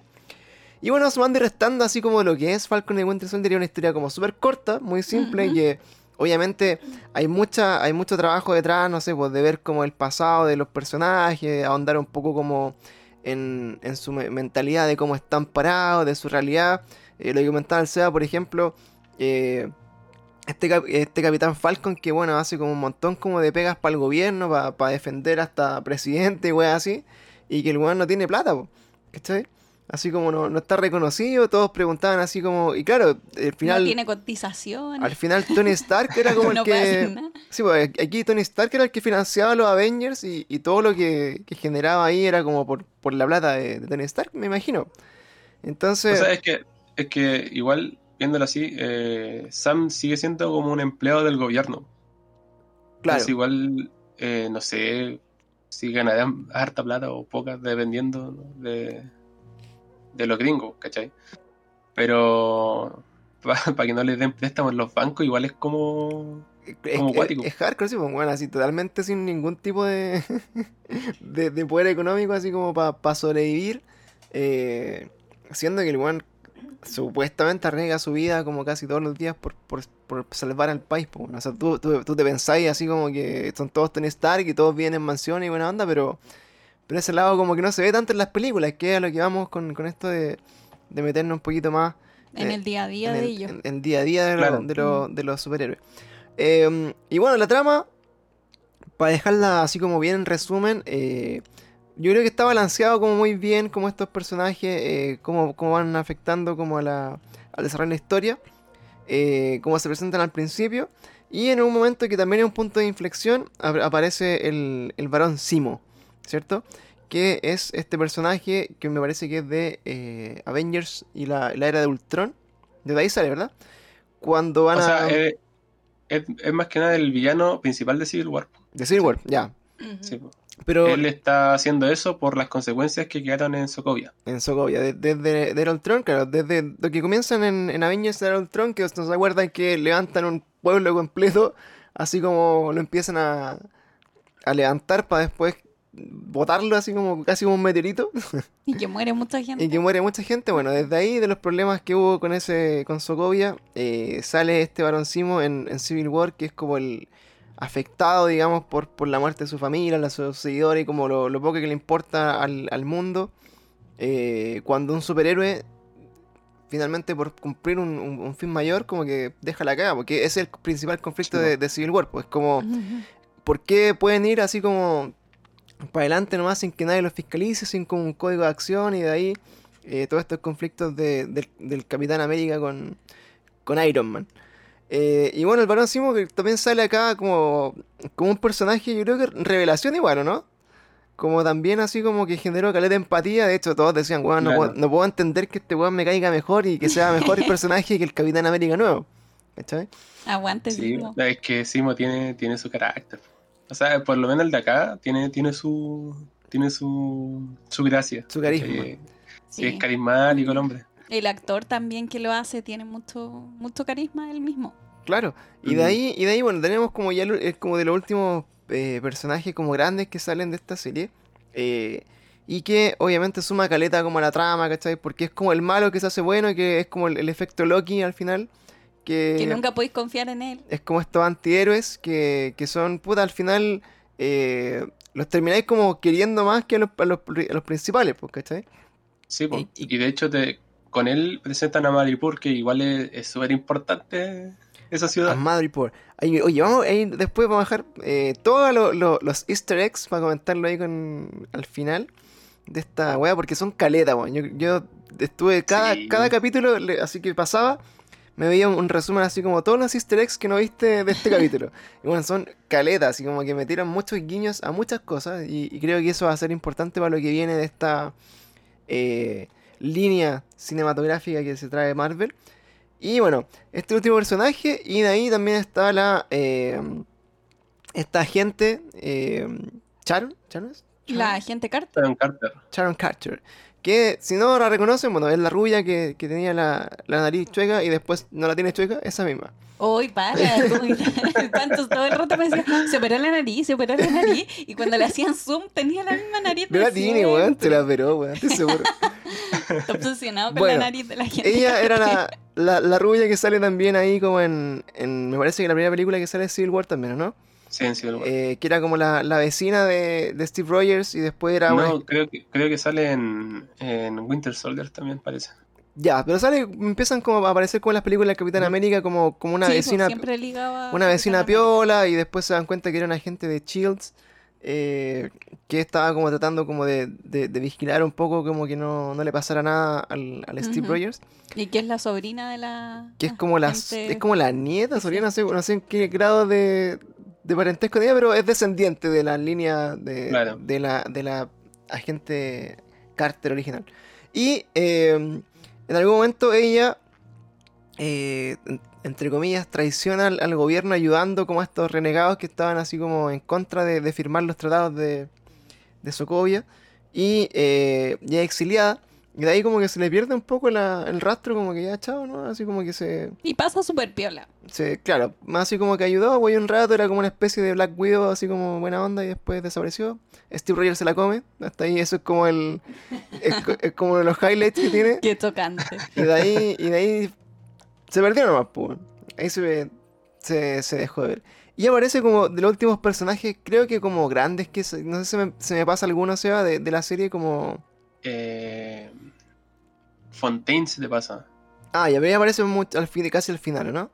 Speaker 1: Y bueno, sumando y restando así como lo que es Falcon y Winter Soldier, una historia como súper corta, muy simple,
Speaker 3: Ujú.
Speaker 1: que obviamente hay mucha hay mucho trabajo detrás, no sé, pues de ver como el pasado de los personajes, ahondar un poco como en, en su me- mentalidad de cómo están parados, de su realidad. Eh, lo que comentaba el Seba, por ejemplo, eh, este, cap- este Capitán Falcon que bueno, hace como un montón como de pegas para el gobierno, para defender hasta presidente y weas así, y que el weón no tiene plata, po, ¿cachai? Así como no, no está reconocido, todos preguntaban así como, y claro, al final,
Speaker 3: no tiene cotización.
Speaker 1: al final Tony Stark era como el
Speaker 3: no
Speaker 1: que... Sí, pues aquí Tony Stark era el que financiaba a los Avengers y, y todo lo que, que generaba ahí era como por, por la plata de, de Tony Stark, me imagino.
Speaker 2: O
Speaker 1: Entonces,
Speaker 2: sea, es que, es que igual, viéndolo así, eh, Sam sigue siendo como un empleado del gobierno.
Speaker 1: claro,
Speaker 2: Es igual, eh, no sé si ganarán harta plata o poca, dependiendo ¿no? de, de los gringos, ¿cachai? Pero para que no les den préstamos en los bancos, igual es como...
Speaker 1: es,
Speaker 2: como
Speaker 1: es-
Speaker 2: cuático.
Speaker 1: es hardcore, sí, pues bueno, así totalmente sin ningún tipo de, de, de poder económico, así como para sobrevivir, eh, siendo que el weón supuestamente arriesga su vida como casi todos los días por, por, por salvar al país. pues, bueno. O sea, tú, tú, tú te pensáis así como que son todos Tony Stark y todos vienen en mansiones y buena onda, pero, pero ese lado como que no se ve tanto en las películas, que es a lo que vamos con, con esto de, de meternos un poquito más
Speaker 3: En
Speaker 1: eh,
Speaker 3: el día a día
Speaker 1: en
Speaker 3: de
Speaker 1: el,
Speaker 3: ellos.
Speaker 1: en el día a día de, lo-
Speaker 2: Claro.
Speaker 1: de, lo- de los superhéroes. Eh, y bueno, la trama, para dejarla así como bien en resumen, eh, yo creo que está balanceado como muy bien, como estos personajes, eh, cómo, cómo van afectando como a la, al desarrollo de la historia, eh, cómo se presentan al principio. Y en un momento que también es un punto de inflexión, ap- aparece el, el varón Simo, ¿cierto? que es este personaje que me parece que es de eh, Avengers y la, la era de Ultron. De ahí sale, ¿verdad? Cuando van
Speaker 2: O
Speaker 1: a...
Speaker 2: sea, eh, es, es más que nada el villano principal de Civil War.
Speaker 1: De Civil War, ya.
Speaker 2: Sí, po.
Speaker 1: Pero
Speaker 2: Él está haciendo eso por las consecuencias que quedaron en Sokovia.
Speaker 1: en Sokovia, de- desde de, Ultron, claro, desde lo que comienzan en, en Avengers de Ultron, que no se acuerdan que levantan un pueblo completo, así como lo empiezan a, a levantar para después botarlo así como casi como un meteorito
Speaker 3: Y que muere mucha gente.
Speaker 1: y que muere mucha gente. Bueno, desde ahí, de los problemas que hubo con ese con Sokovia, eh, sale este Barón Simo en, en Civil War, que es como el afectado, digamos, por, por la muerte de su familia, de sus seguidores y como lo, lo poco que le importa al, al mundo. eh, cuando un superhéroe, finalmente por cumplir un, un- un fin mayor, como que deja la caga, porque ese es el principal conflicto
Speaker 2: Sí,
Speaker 1: de, de Civil War, pues como... ¿Por qué pueden ir así como para adelante nomás sin que nadie los fiscalice, sin como un código de acción y de ahí eh, todos estos conflictos de- del, del Capitán América con, con Iron Man? Eh, y bueno, el Barón Simo que también sale acá como, como un personaje, yo creo que revelación igual, ¿o no? Como también así como que generó caleta de empatía. De hecho, todos decían, weón, no,
Speaker 2: Claro.
Speaker 1: puedo, no puedo entender que este weón me caiga mejor y que sea mejor el personaje que el Capitán América nuevo. ¿Cachai?
Speaker 3: Aguante,
Speaker 2: Sí,
Speaker 3: Simo.
Speaker 2: es que Simo tiene, tiene su carácter. O sea, por lo menos el de acá tiene, tiene su tiene su, su gracia.
Speaker 1: Su carisma.
Speaker 2: Eh, sí,
Speaker 3: Sí.
Speaker 2: es carismático el hombre.
Speaker 3: El actor también que lo hace tiene mucho, mucho carisma él mismo.
Speaker 1: Claro, y de ahí, y de ahí, bueno, tenemos como ya es como de los últimos eh, personajes como grandes que salen de esta serie. eh, y que obviamente suma caleta como a la trama, ¿cachai? Porque es como el malo que se hace bueno y que es como el, el efecto Loki al final. Que,
Speaker 3: Que nunca podéis confiar en él.
Speaker 1: es como estos antihéroes que, que son, puta, al final eh, los termináis como queriendo más que a los, a los, a los principales, pues, ¿cachai?
Speaker 2: Sí, po.
Speaker 1: Y- y-
Speaker 2: y, de hecho te, con él presentan a Maripur, que igual es es súper importante esa
Speaker 1: A
Speaker 2: ciudad.
Speaker 1: Madripoor. Ahí, oye, vamos, ahí después vamos a dejar eh, todos lo- lo- los easter eggs para comentarlo ahí con, al final de esta wea, porque son caletas, weón. Yo, yo estuve cada,
Speaker 2: Sí.
Speaker 1: cada capítulo, así que pasaba, me veía un, un resumen así como todos los easter eggs que no viste de este capítulo. Y bueno, son caletas, así como que metieron muchos guiños a muchas cosas, y, y creo que eso va a ser importante para lo que viene de esta eh, línea cinematográfica que se trae Marvel. Y bueno, este último personaje. Y de ahí también está la. eh, esta agente. eh, Sharon. ¿Sharon es?
Speaker 3: La agente Carter.
Speaker 2: Sharon Carter.
Speaker 1: Sharon Carter. Que si no la reconocen, bueno, es la rubia que, que tenía la, la nariz chueca y después no la tiene chueca, esa misma.
Speaker 3: Uy, para. como que tanto todo el rato me decía, se operó la nariz, se operó la nariz. Y cuando le hacían zoom tenía la misma nariz.
Speaker 1: No
Speaker 3: de
Speaker 1: la tiene, weón, te la operó, weón, estoy seguro.
Speaker 3: Está obsesionado con
Speaker 1: Bueno,
Speaker 3: la nariz de la gente.
Speaker 1: Ella era la, la, la rubia que sale también ahí como en, en. Me parece que la primera película que sale es Civil War también, ¿no?
Speaker 2: Sí, en Civil War.
Speaker 1: Eh, que era como la, la vecina de, de Steve Rogers y después era una
Speaker 2: no, creo que, creo que sale en, en Winter Soldier también, parece.
Speaker 1: Ya, pero sale, empiezan como a aparecer como en las películas de Capitán América, como, como una
Speaker 3: Sí, pues,
Speaker 1: vecina,
Speaker 3: siempre ligaba
Speaker 1: una vecina piola, y después se dan cuenta que era un agente de Shields, eh, que estaba como tratando como de, de- de vigilar un poco como que no, no le pasara nada al, al Steve
Speaker 3: Ujú.
Speaker 1: Rogers,
Speaker 3: Y que es la sobrina de la.
Speaker 1: que es como la, es como la nieta,
Speaker 3: Sí.
Speaker 1: sobrina, no sé, no sé en qué grado de, de parentesco tenía, pero es descendiente de la línea de,
Speaker 2: Claro.
Speaker 1: de la, de la agente Carter original. Y eh, en algún momento ella, eh, en- entre comillas, traiciona al, gobierno ayudando como a estos renegados que estaban así como en contra de, firmar los tratados de, de Sokovia. Y eh, ya exiliada. Y de ahí como que se le pierde un poco la- el rastro, como que ya chao, ¿no? Así como que se,
Speaker 3: Y pasa súper piola.
Speaker 1: se... Claro, más así como que ayudó, güey, un rato, era como una especie de Black Widow, así como buena onda, y después desapareció. Steve Rogers se la come. Hasta ahí eso es como el... Es, co- es como los highlights que tiene.
Speaker 3: Qué tocante.
Speaker 1: Y de ahí, y de ahí se perdió nomás, pues. Ahí se, ve- se, se dejó de ver. Y aparece como de los últimos personajes, creo que como grandes, que se- no sé si me, se me pasa alguno, Seba, de, de la serie como...
Speaker 2: Eh, Fontaine se te pasa.
Speaker 1: Ah, y a mí aparece mucho, al fin, casi al final, ¿no?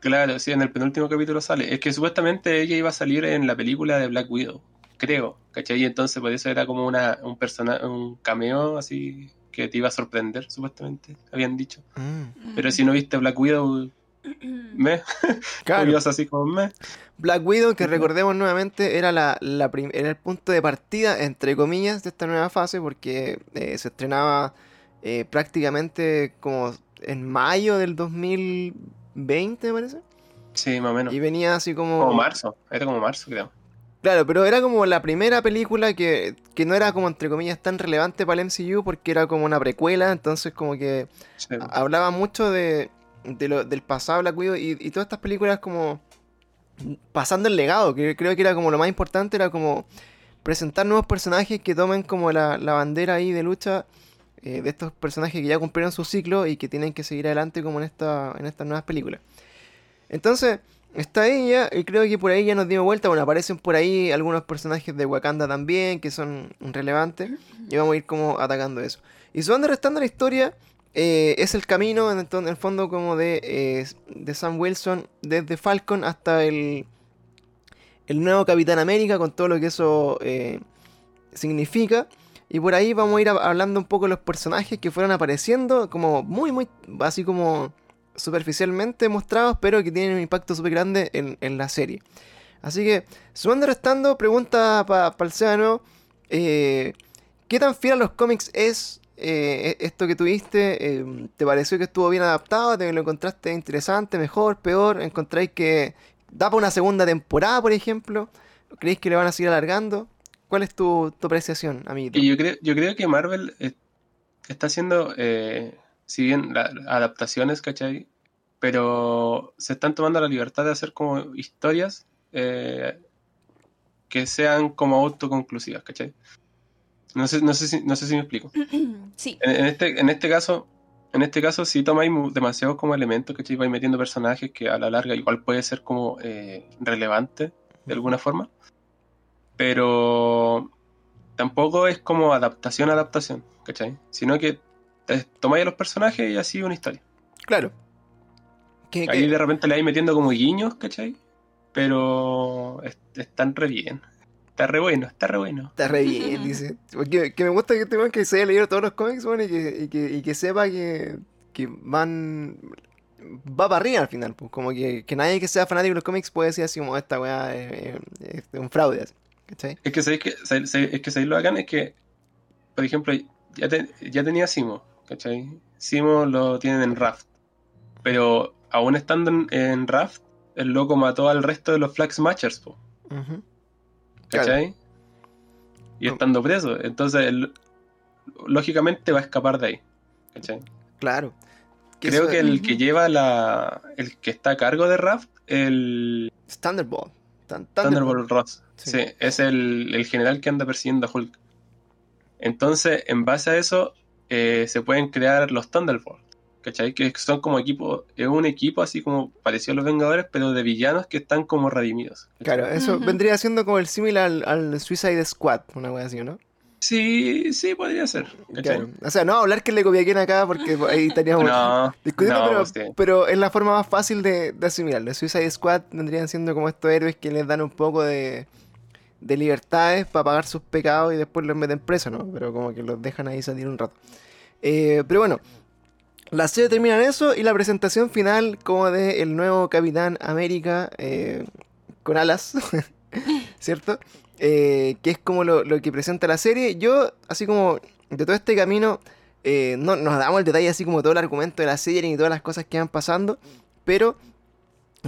Speaker 2: Claro, sí, en el penúltimo capítulo sale. Es que supuestamente ella iba a salir en la película de Black Widow, creo, ¿cachai? Y entonces por eso era como una, un persona, un cameo así que te iba a sorprender, supuestamente, habían dicho.
Speaker 1: Mm.
Speaker 2: Pero si no viste Black Widow, me,
Speaker 1: Claro.
Speaker 2: así como me.
Speaker 1: Black Widow, que recordemos nuevamente, era, la, la prim- era el punto de partida, entre comillas, de esta nueva fase, porque eh, se estrenaba eh, prácticamente como en mayo del 2020, me parece.
Speaker 2: Sí, más o menos.
Speaker 1: Y venía así como...
Speaker 2: Como marzo, era como marzo, creo.
Speaker 1: Claro, pero era como la primera película que, que no era como, entre comillas, tan relevante para el MCU, porque era como una precuela, entonces como que
Speaker 2: Sí.
Speaker 1: hablaba mucho de, de lo- del pasado Black Widow y, y todas estas películas como pasando el legado, que creo que era como lo más importante, era como presentar nuevos personajes que tomen como la, la bandera ahí de lucha eh, de estos personajes que ya cumplieron su ciclo y que tienen que seguir adelante como en, esta, en estas nuevas películas. Entonces, está ella y creo que por ahí ya nos dimos vuelta, bueno, aparecen por ahí algunos personajes de Wakanda también que son relevantes y vamos a ir como atacando eso. Y se van restando la historia eh, es el camino, en el, en el fondo, como de, eh, de Sam Wilson, desde Falcon hasta el, el nuevo Capitán América, con todo lo que eso significa. Y por ahí vamos a ir hablando un poco de los personajes que fueron apareciendo, como muy, muy, así como superficialmente mostrados, pero que tienen un impacto súper grande en, en la serie. Así que, sumando y restando, pregunta para el Seba de nuevo, eh, ¿qué tan fiel a los cómics es eh, e- esto que tuviste? Eh, ¿Te pareció que estuvo bien adaptado? ¿Te lo encontraste interesante, mejor, peor? ¿Encontráis que da para una segunda temporada, por ejemplo? ¿Creéis que le van a seguir alargando? ¿Cuál es tu, tu apreciación, amiguito?
Speaker 2: Y yo creo, yo creo que Marvel eh, está haciendo, eh, si bien la- adaptaciones, ¿cachai? Pero se están tomando la libertad de hacer como historias eh, que sean como autoconclusivas, ¿cachai? No sé, no sé si, no sé si me explico.
Speaker 3: Sí.
Speaker 2: En, en este, en este caso, en este caso sí tomáis demasiados como elementos, ¿cachai? Vais metiendo personajes que a la larga igual puede ser como eh, relevante de alguna forma. Pero tampoco es como adaptación a adaptación, ¿cachai? Sino que te- tomáis a los personajes y así una historia.
Speaker 1: Claro.
Speaker 2: Ahí de repente le vais metiendo como guiños, ¿cachai? Pero es- están re bien. Está re bueno, está re bueno.
Speaker 1: Está re bien, dice. Porque, que me gusta que este weón que se haya leído todos los cómics, bueno, y que, y que, y que sepa que, que van. Va para arriba al final, pues. Como que, que nadie que sea fanático de los cómics puede decir así como esta weá es, es- es un fraude, así, ¿cachai?
Speaker 2: Es que sabéis que, sabéis- sabéis- es que sabéis lo bacán es que, por ejemplo, ya, te- ya tenía Simo, ¿cachai? Simo lo tienen en Raft. Pero aún estando en, en Raft, el loco mató al resto de los Flag Smashers, po. ¿cachai? Y
Speaker 1: No.
Speaker 2: estando preso. Entonces, él, lógicamente va a escapar de ahí, ¿cachai?
Speaker 1: Claro.
Speaker 2: Creo que el que lleva la. El que está a cargo de Raft, el
Speaker 1: Thunderbolt. Thun-
Speaker 2: Thunderbolt Ross.
Speaker 1: Sí.
Speaker 2: Sí, es el, el general que anda persiguiendo a Hulk. Entonces, en base a eso, eh, se pueden crear los Thunderbolt. ¿Cachai? Que son como equipo, es un equipo así como parecido a los Vengadores, pero de villanos que están como redimidos. ¿cachai?
Speaker 1: Claro, eso vendría siendo como el similar al, al Suicide Squad, una wea así, ¿no?
Speaker 2: Sí, sí, podría ser.
Speaker 1: Claro. O sea, no hablar que le copié a quién acá porque ahí estaríamos
Speaker 2: No,
Speaker 1: discutiendo,
Speaker 2: no,
Speaker 1: pero,
Speaker 2: sí.
Speaker 1: pero es la forma más fácil de, de asimilarlo. Suicide Squad vendrían siendo como estos héroes que les dan un poco de, de libertades para pagar sus pecados y después los meten presos, ¿no? Pero como que los dejan ahí salir un rato. Eh, pero bueno, la serie termina en eso y la presentación final como de el nuevo Capitán América eh, con alas, ¿cierto? Eh, que es como lo, lo que presenta la serie. Yo, así como de todo este camino, no nos damos el detalle así como todo el argumento de la serie ni todas las cosas que van pasando, pero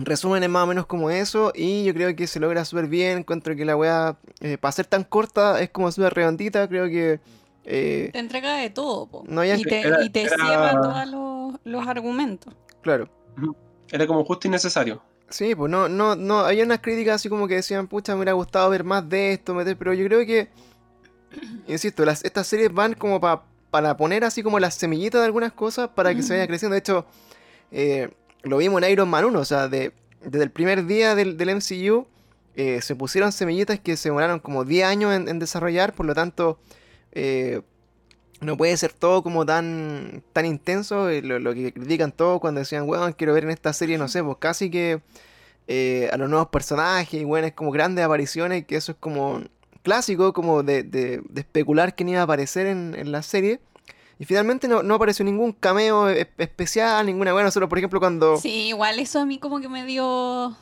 Speaker 1: resumen es más o menos como eso y yo creo que se logra súper bien. Encuentro que la weá, eh, para ser tan corta, es como súper redondita. Creo que... eh,
Speaker 3: Te entrega de todo, po.
Speaker 1: No,
Speaker 3: y, te,
Speaker 2: era-
Speaker 3: y te
Speaker 2: era-
Speaker 3: cierra todos los, los argumentos.
Speaker 1: claro.
Speaker 2: Era como justo y necesario.
Speaker 1: Sí, pues no, no, no, había unas críticas así como que decían, pucha, me hubiera gustado ver más de esto, meter, pero yo creo que, insisto, las, estas series van como pa- para poner así como las semillitas de algunas cosas para que se vaya creciendo. De hecho, eh, lo vimos en Iron Man 1, o sea, de, desde el primer día del, MCU eh, se pusieron semillitas que se demoraron como 10 años en, desarrollar, por lo tanto, eh, no puede ser todo como tan, tan intenso, eh, lo, lo que critican todo cuando decían, weón, quiero ver en esta serie, no sé, pues casi que a los nuevos personajes, y bueno, es como grandes apariciones, que eso es como clásico, como de, de- de especular quién iba a aparecer en, en la serie. Y finalmente no, no apareció ningún cameo e- especial, ninguna buena, solo por ejemplo cuando...
Speaker 3: Sí, igual eso a mí como que me dio...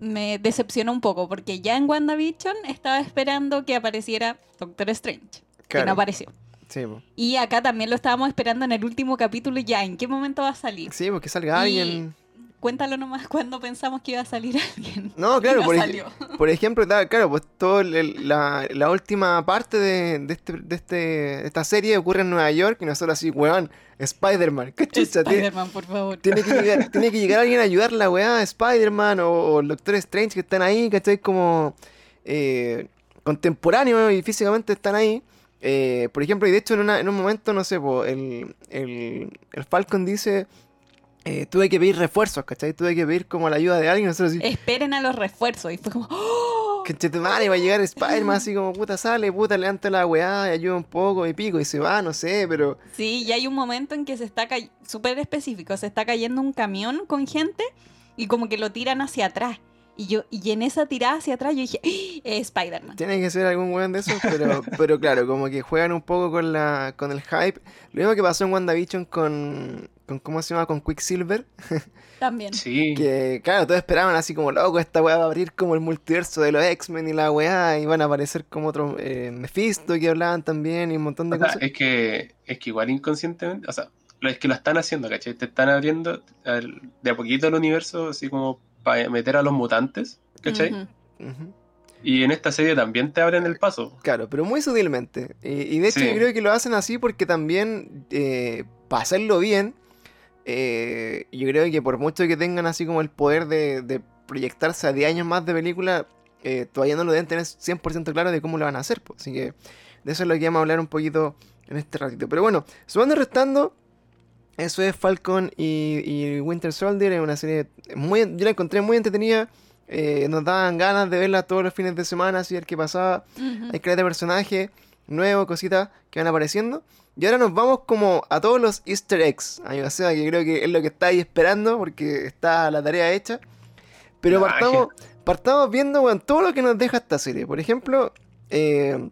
Speaker 3: Me decepcionó un poco, porque ya en WandaVision estaba esperando que apareciera Doctor Strange, que
Speaker 1: Claro.
Speaker 3: no apareció.
Speaker 1: Sí.
Speaker 3: Y acá también lo estábamos esperando en el último capítulo ya, ¿en qué momento va a salir?
Speaker 1: sí, porque salga
Speaker 3: Y-
Speaker 1: alguien...
Speaker 3: Cuéntalo nomás cuando pensamos que iba a salir alguien.
Speaker 1: No, claro,
Speaker 3: no
Speaker 1: por, ej- por ejemplo, claro, pues toda la, la última parte de, de, este, de este, esta serie ocurre en Nueva York y nosotros así, weón, Spider-Man, qué chucha,
Speaker 3: Spider-Man, por favor.
Speaker 1: tiene que llegar, tiene que llegar alguien a ayudar la weá, Spider-Man o, o el Doctor Strange que están ahí, ¿cachai? Como eh, contemporáneos y físicamente están ahí. Eh, por ejemplo, y de hecho en, una- en un momento, no sé, po, el, el, el Falcon dice, eh, tuve que pedir refuerzos, ¿cachai? Tuve que pedir como la ayuda de alguien, nosotros así,
Speaker 3: Esperen a los refuerzos. Y fue como, ¡oh!
Speaker 1: que madre va a llegar Spider-Man así como puta sale, puta levanta la weá y ayuda un poco y pico y se va, no sé, pero
Speaker 3: Sí, y hay un momento en que se está cayendo, súper específico, se está cayendo un camión con gente y como que lo tiran hacia atrás. Y yo y en esa tirada hacia atrás yo dije, ¡Ah! Spider-Man.
Speaker 1: tiene que ser algún weón de esos, pero, pero claro, como que juegan un poco con la con el hype. Lo mismo que pasó en WandaVision con, con ¿cómo se llama? con Quicksilver,
Speaker 3: También.
Speaker 2: Sí.
Speaker 1: que claro, todos esperaban así como loco, esta weá va a abrir como el multiverso de los X-Men y la weá, y van a aparecer como otros eh, Mephisto que hablaban también y un montón de
Speaker 2: O sea,
Speaker 1: cosas.
Speaker 2: es que, es que igual inconscientemente, o sea, lo, es que lo están haciendo, ¿cachai? Te están abriendo el- de a poquito el universo, así como para meter a los mutantes, ¿cachai? Y en esta serie también te abren el paso.
Speaker 1: Claro, pero muy sutilmente. Y, y de hecho
Speaker 2: Sí.
Speaker 1: yo creo que lo hacen así porque también, eh, para hacerlo bien, eh, yo creo que por mucho que tengan así como el poder de, de proyectarse a 10 años más de película, eh, todavía no lo deben tener 100% claro de cómo lo van a hacer. Así que de eso es lo que vamos a hablar un poquito en este ratito. Pero bueno, sumando y restando, eso es Falcon y, y Winter Soldier. Es una serie muy, yo la encontré muy entretenida. eh, nos daban ganas de verla todos los fines de semana, así ver qué pasaba.
Speaker 3: Ujú.
Speaker 1: Hay crear de personajes nuevos, cositas que van apareciendo. Y ahora nos vamos como a todos los easter eggs. Amigo o sea, que creo que es lo que estáis esperando porque está la tarea hecha. Pero partamos, partamos viendo weón, todo lo que nos deja esta serie. Por ejemplo, eh,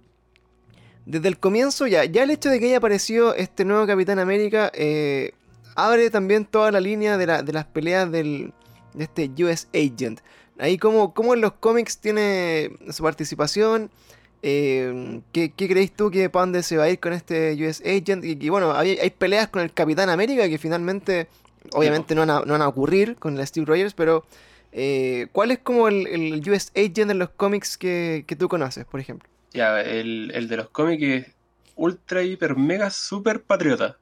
Speaker 1: desde el comienzo ya, ya el hecho de que haya aparecido este nuevo Capitán América eh, abre también toda la línea de, la- de las peleas del, de este US Agent. Ahí como, como en los cómics tiene su participación. Eh, ¿qué, qué creéis tú que para dónde se va a ir con este US Agent? Y, y bueno, hay, hay peleas con el Capitán América que finalmente, obviamente no van a, no van a ocurrir con el Steve Rogers, pero eh, ¿cuál es como el, el US Agent en los cómics que, que tú conoces, por ejemplo?
Speaker 2: Ya, el, el de los cómics es ultra, hiper, mega, super patriota.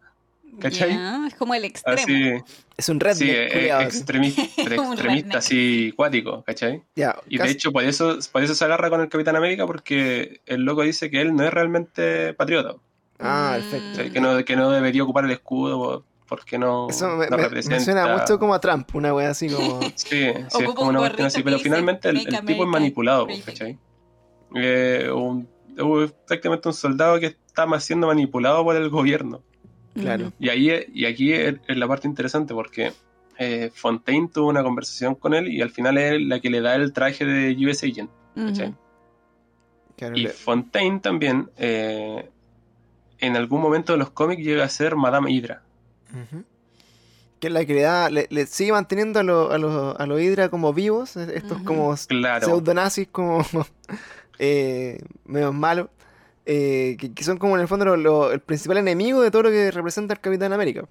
Speaker 2: ¿Cachai?
Speaker 3: Ya, es como el extremo.
Speaker 2: Así,
Speaker 1: Es un redneck,
Speaker 2: sí, eh, extremista, extremista, así, cuático, ¿cachai? Y de hecho, por eso, por eso se agarra con el Capitán América, porque el loco dice que él no es realmente patriota.
Speaker 1: Ah,
Speaker 3: Mm.
Speaker 1: perfecto.
Speaker 2: Que, no, que no debería ocupar el escudo por- porque no,
Speaker 1: Eso me,
Speaker 2: no
Speaker 1: me- me
Speaker 2: representa.
Speaker 1: suena mucho como a Trump, una wea así como...
Speaker 2: Sí, sí, es como
Speaker 3: un
Speaker 2: una cuestión así, pero finalmente el,
Speaker 3: "Make
Speaker 2: el tipo es manipulado, ¿cachai? Eh, un, es prácticamente un soldado que está más siendo manipulado por el gobierno.
Speaker 1: Claro.
Speaker 2: Y ahí y aquí es, la parte interesante porque eh, Fontaine tuvo una conversación con él y al final es la que le da el traje de US Agent.
Speaker 1: claro,
Speaker 2: Y Fontaine también eh, en algún momento de los cómics llega a ser Madame Hydra.
Speaker 1: Que es la que le da, le, le sigue manteniendo a los a los a los Hydra como vivos, eh, estos como
Speaker 2: Claro.
Speaker 1: pseudonazis como eh, medio malos, eh, que, que son como en el fondo lo- lo- el principal enemigo de todo lo que representa el Capitán América.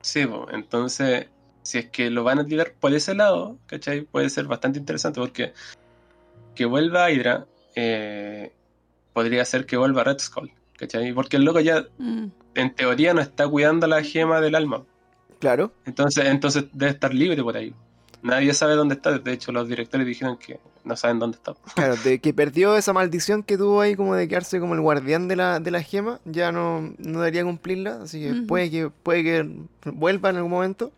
Speaker 2: Sí, po. entonces, si es que lo van a tirar por ese lado, ¿cachai? Puede ser bastante interesante porque que vuelva Hydra eh, podría ser que vuelva Red Skull, ¿cachai? Porque el loco ya,
Speaker 3: Mm.
Speaker 2: en teoría, no está cuidando la gema del alma.
Speaker 1: Claro.
Speaker 2: Entonces, entonces debe estar libre por ahí. Nadie sabe dónde está. De hecho, los directores dijeron que no saben dónde está.
Speaker 1: Claro, de que perdió esa maldición que tuvo ahí como de quedarse como el guardián de la, de la gema, ya no, no debería cumplirla, así que puede que puede que vuelva en algún momento.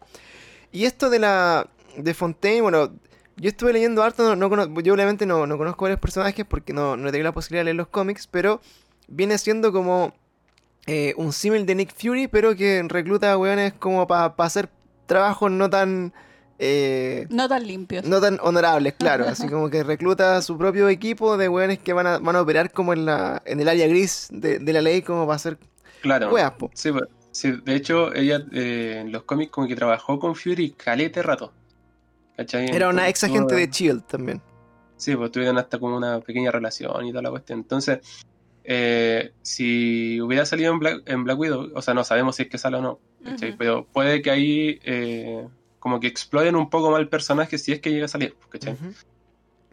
Speaker 1: Y esto de la de Fontaine, bueno, yo estuve leyendo harto, no, no cono- yo obviamente no, no conozco varios personajes porque no, no he tenido la posibilidad de leer los cómics, pero viene siendo como eh, un símil de Nick Fury, pero que recluta a weones como para hacer trabajos no tan... eh,
Speaker 3: No tan limpios.
Speaker 1: no tan honorables, claro. Así como que recluta a su propio equipo de weones que van a, van a operar como en la en el área gris de, de la ley, como para hacer
Speaker 2: Claro.
Speaker 1: weas, po.
Speaker 2: Sí, pues, Sí, de hecho, ella eh, en los cómics como que trabajó con Fury calete rato. ¿Cachai?
Speaker 1: Era una ex agente de Shield también.
Speaker 2: Sí, pues tuvieron hasta como una pequeña relación y toda la cuestión. Entonces, eh, si hubiera salido en Black, en Black Widow, o sea, no sabemos si es que sale o no, pero puede que ahí eh, como que exploren un poco más el personaje si es que llega a salir, ¿cachai?
Speaker 1: Ujú.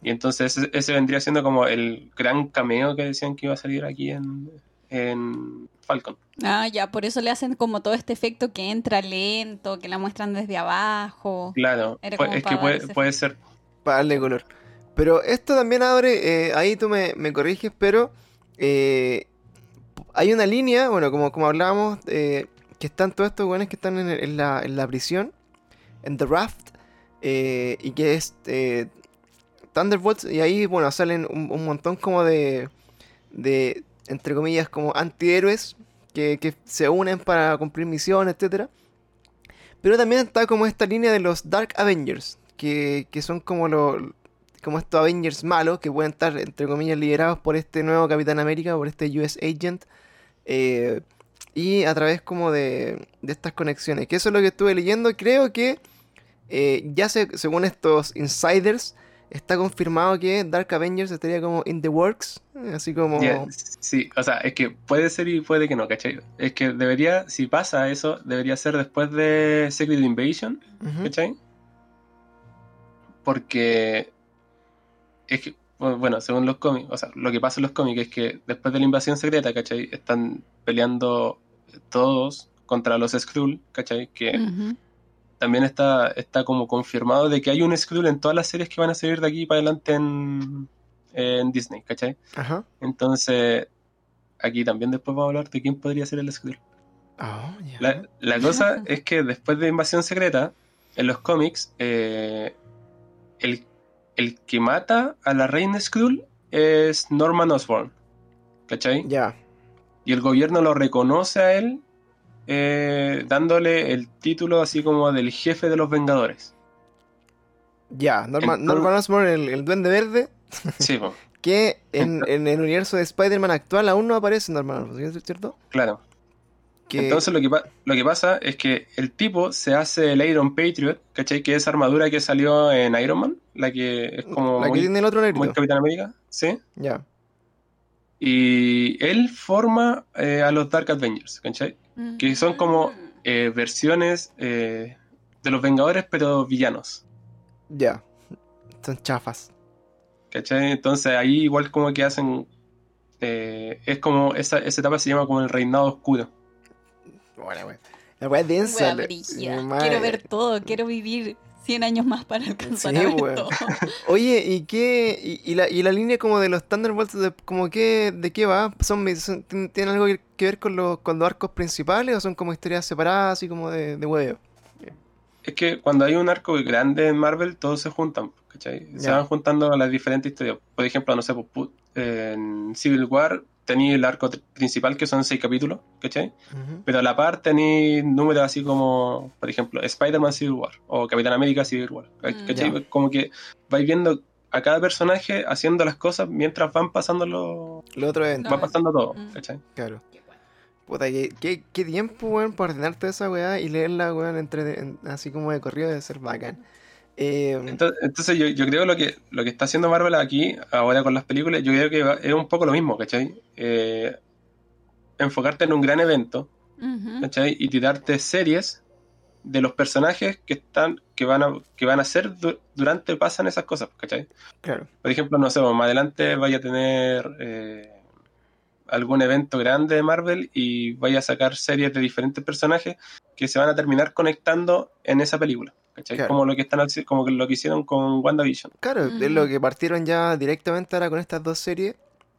Speaker 2: Y entonces ese, ese vendría siendo como el gran cameo que decían que iba a salir aquí en, en Falcon.
Speaker 3: Ah, ya, por eso le hacen como todo este efecto que entra lento, que la muestran desde abajo.
Speaker 2: Claro, es que puede, puede ser.
Speaker 1: Para darle color. Pero esto también abre, eh, ahí tú me, me corriges, pero eh, hay una línea, bueno, como, como hablábamos, eh, que están todos estos weones que están en, el- en la, en la prisión, en The Raft, eh, y que es eh, Thunderbolts, y ahí, bueno, salen un, montón como de, de, entre comillas, como antihéroes que, que se unen para cumplir misiones, etcétera. Pero también está como esta línea de los Dark Avengers, que, que son como los como estos Avengers malos, que pueden estar, entre comillas, liderados por este nuevo Capitán América, por este US Agent, eh, y a través como de, de estas conexiones. Que eso es lo que estuve leyendo. Creo que eh, ya se, según estos insiders, está confirmado que Dark Avengers estaría como in the works, eh, así como...
Speaker 2: Sí, o sea, es que puede ser y puede que no, ¿cachai? Es que debería, si pasa eso, debería ser después de Secret Invasion,
Speaker 1: Ujú.
Speaker 2: ¿cachai? Porque es que, bueno, según los cómics, o sea, lo que pasa en los cómics es que después de la invasión secreta, ¿cachai? Están peleando todos contra los Skrull, ¿cachai? Que. También está, está como confirmado de que hay un Skrull en todas las series que van a salir de aquí para adelante en, en Disney, ¿cachai?
Speaker 1: Ajá.
Speaker 2: Entonces, aquí también después vamos a hablar de quién podría ser el Skrull.
Speaker 1: Ah, ya.
Speaker 2: La, la cosa es que después de Invasión Secreta, en los cómics, eh, el, el que mata a la reina Skrull es Norman Osborn. ¿Cachai?
Speaker 1: Ya.
Speaker 2: Y el gobierno lo reconoce a él eh, dándole el título así como del jefe de los Vengadores.
Speaker 1: Ya. Norman,
Speaker 2: El-
Speaker 1: Norman Osborn, el, el duende verde,
Speaker 2: Sí, po,
Speaker 1: que en, en el universo de Spider-Man actual aún no aparece Norman Osborn, ¿cierto?
Speaker 2: claro.
Speaker 1: Que,
Speaker 2: Entonces lo que, lo que pasa es que el tipo se hace el Iron Patriot, ¿cachai? Que es armadura que salió en Iron Man, la que es como
Speaker 1: la que
Speaker 2: muy,
Speaker 1: tiene el otro
Speaker 2: muy
Speaker 1: negrito.
Speaker 2: Capitán América, ¿sí?
Speaker 1: Ya.
Speaker 2: Y él forma eh, a los Dark Avengers, ¿cachai? Que son como-
Speaker 3: Mm.
Speaker 2: Eh, versiones eh, de los Vengadores, pero villanos,
Speaker 1: Ya. Son chafas.
Speaker 2: ¿cachai? Entonces ahí igual como que hacen... eh, es como, esa, esa etapa se llama como el reinado oscuro.
Speaker 1: Bueno, wey. La es densa.
Speaker 3: Wea
Speaker 1: la-.
Speaker 3: Quiero ver todo, quiero vivir 100 años más para alcanzar
Speaker 1: Sí,
Speaker 3: a ver todo.
Speaker 1: Oye, ¿y qué? Y, y la, y la línea como de los Thunderbolts, de, como que, ¿de qué va? ¿Son, son- tien- ¿Tienen algo que- ver con los, con los arcos principales o son como historias separadas, así como de, de huevo?
Speaker 2: Es que cuando hay un arco grande en Marvel, todos se juntan, ¿cachai? Se van juntando las diferentes historias. Por ejemplo, no sé, pues, pu- en Civil War tenía el arco principal que son seis capítulos, ¿cachai? Pero a la par tenéis números así como, por ejemplo, Spider-Man Civil War o Capitán América Civil War.
Speaker 3: Mm.
Speaker 2: ¿cachai? Como que vais viendo a cada personaje haciendo las cosas mientras van pasando lo,
Speaker 1: Lo otro evento,
Speaker 2: va pasando todo,
Speaker 3: Mm.
Speaker 2: ¿cachai?
Speaker 1: claro. Puta, ¿qué, qué, qué tiempo, weón, para ordenarte esa weá y leerla, weón, entre, en- así como de corrido debe ser bacán. Eh,
Speaker 2: Entonces, entonces yo, yo creo lo que lo que está haciendo Marvel aquí, ahora con las películas, yo creo que va- es un poco lo mismo, ¿cachai? Eh, enfocarte en un gran evento. ¿cachai? Y tirarte series de los personajes que están, que van a, que van a ser du- durante pasan esas cosas, ¿cachai?
Speaker 1: claro.
Speaker 2: Por ejemplo, no sé, más adelante vaya a tener eh, algún evento grande de Marvel y vaya a sacar series de diferentes personajes que se van a terminar conectando en esa película. ¿cachai?
Speaker 1: Claro.
Speaker 2: Como lo que están como que lo que hicieron con WandaVision.
Speaker 1: Claro, es lo que partieron ya directamente ahora con estas dos series.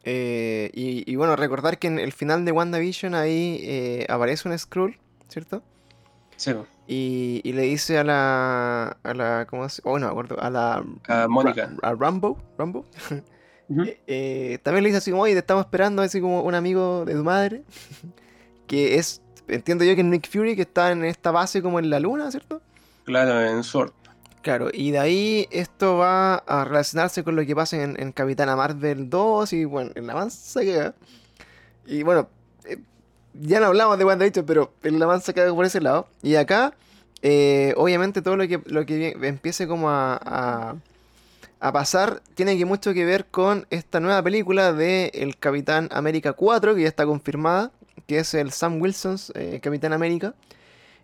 Speaker 1: Eh, y, y bueno, recordar que en el final de WandaVision ahí eh, aparece un Skrull, ¿cierto?
Speaker 2: Sí.
Speaker 1: Y, y le dice a la. a la. ¿Cómo se Oh, no acuerdo. A la.
Speaker 2: A Mónica.
Speaker 1: Ra- a Rambo. Rambo. Eh, eh, también le dice así como, oye, te estamos esperando, así como un amigo de tu madre. que es. Entiendo yo que es Nick Fury, que está en esta base como en la luna, ¿cierto?
Speaker 2: Claro, en Sword.
Speaker 1: Claro, y de ahí esto va a relacionarse con lo que pasa en, en Capitana Marvel 2 y bueno, en la avanza que va. Y bueno, eh, ya no hablamos de WandaVision, pero el avance queda por ese lado. Y acá, eh, obviamente, todo lo que, lo que empiece como a, a, a pasar tiene que mucho que ver con esta nueva película de El Capitán América 4, que ya está confirmada, que es el Sam Wilson's eh, Capitán América.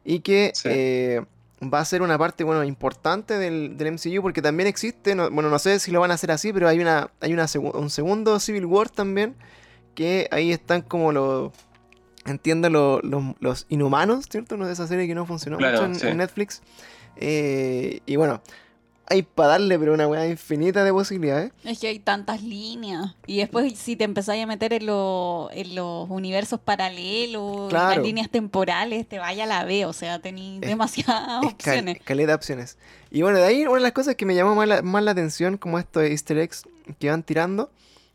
Speaker 1: Y que
Speaker 2: Sí.
Speaker 1: eh, va a ser una parte bueno importante del, del MCU porque también existe, no- bueno, no sé si lo van a hacer así, pero hay una hay una segu- un segundo Civil War también que ahí están como los entiendo lo- los, los inhumanos, ¿cierto? Una de esas series que no funcionó
Speaker 2: Claro,
Speaker 1: mucho en,
Speaker 2: sí.
Speaker 1: en Netflix. Eh, y bueno, hay para darle pero una weá infinita de posibilidades.
Speaker 3: Es que hay tantas líneas. Y después, si te empezáis a meter en, lo- en los universos paralelos, en las líneas temporales, te vaya a la B. O sea, tenéis demasiadas
Speaker 1: Es
Speaker 3: opciones.
Speaker 1: caleta de opciones. Y bueno, de ahí una de las cosas que me llamó más la, más la atención, como estos easter eggs que van tirando,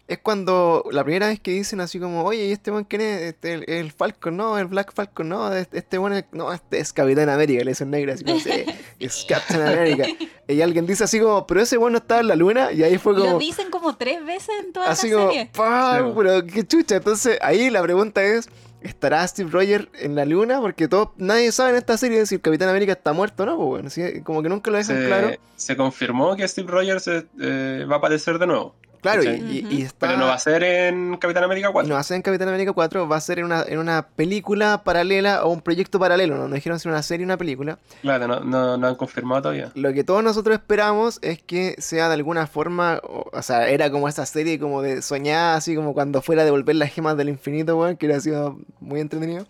Speaker 1: es cuando la primera vez que dicen así como, oye, ¿y este buen quién es? Este, el, el Falcon, no, el Black Falcon, no, este, este buen es, no, este es Capitán América, le dicen negro, así como, sí, es Captain America. Y alguien dice así como, pero ese bueno estaba en la luna, y ahí fue
Speaker 3: Lo
Speaker 1: como,
Speaker 3: dicen como tres veces en toda
Speaker 1: así
Speaker 3: la
Speaker 1: como,
Speaker 3: serie.
Speaker 1: pero qué chucha. Entonces ahí la pregunta es, ¿estará Steve Rogers en la luna? Porque todo, nadie sabe en esta serie si el Capitán América está muerto o no, pues bueno, sí, como que nunca lo dejan
Speaker 2: Se,
Speaker 1: claro.
Speaker 2: se confirmó que Steve Rogers eh, eh, va a aparecer de nuevo.
Speaker 1: Claro, y, está...
Speaker 2: Pero no va a ser en Capitán América
Speaker 1: y
Speaker 2: 4.
Speaker 1: no va a ser en Capitán América 4, va a ser en una, en una película paralela o un proyecto paralelo, ¿no? No dijeron si era una serie o una película.
Speaker 2: Claro, no, no, no han confirmado todavía.
Speaker 1: Lo que todos nosotros esperamos es que sea de alguna forma, o, o sea, era como esta serie como de soñar, así como cuando fuera a devolver las gemas del infinito, weón, que hubiera sido muy entretenido.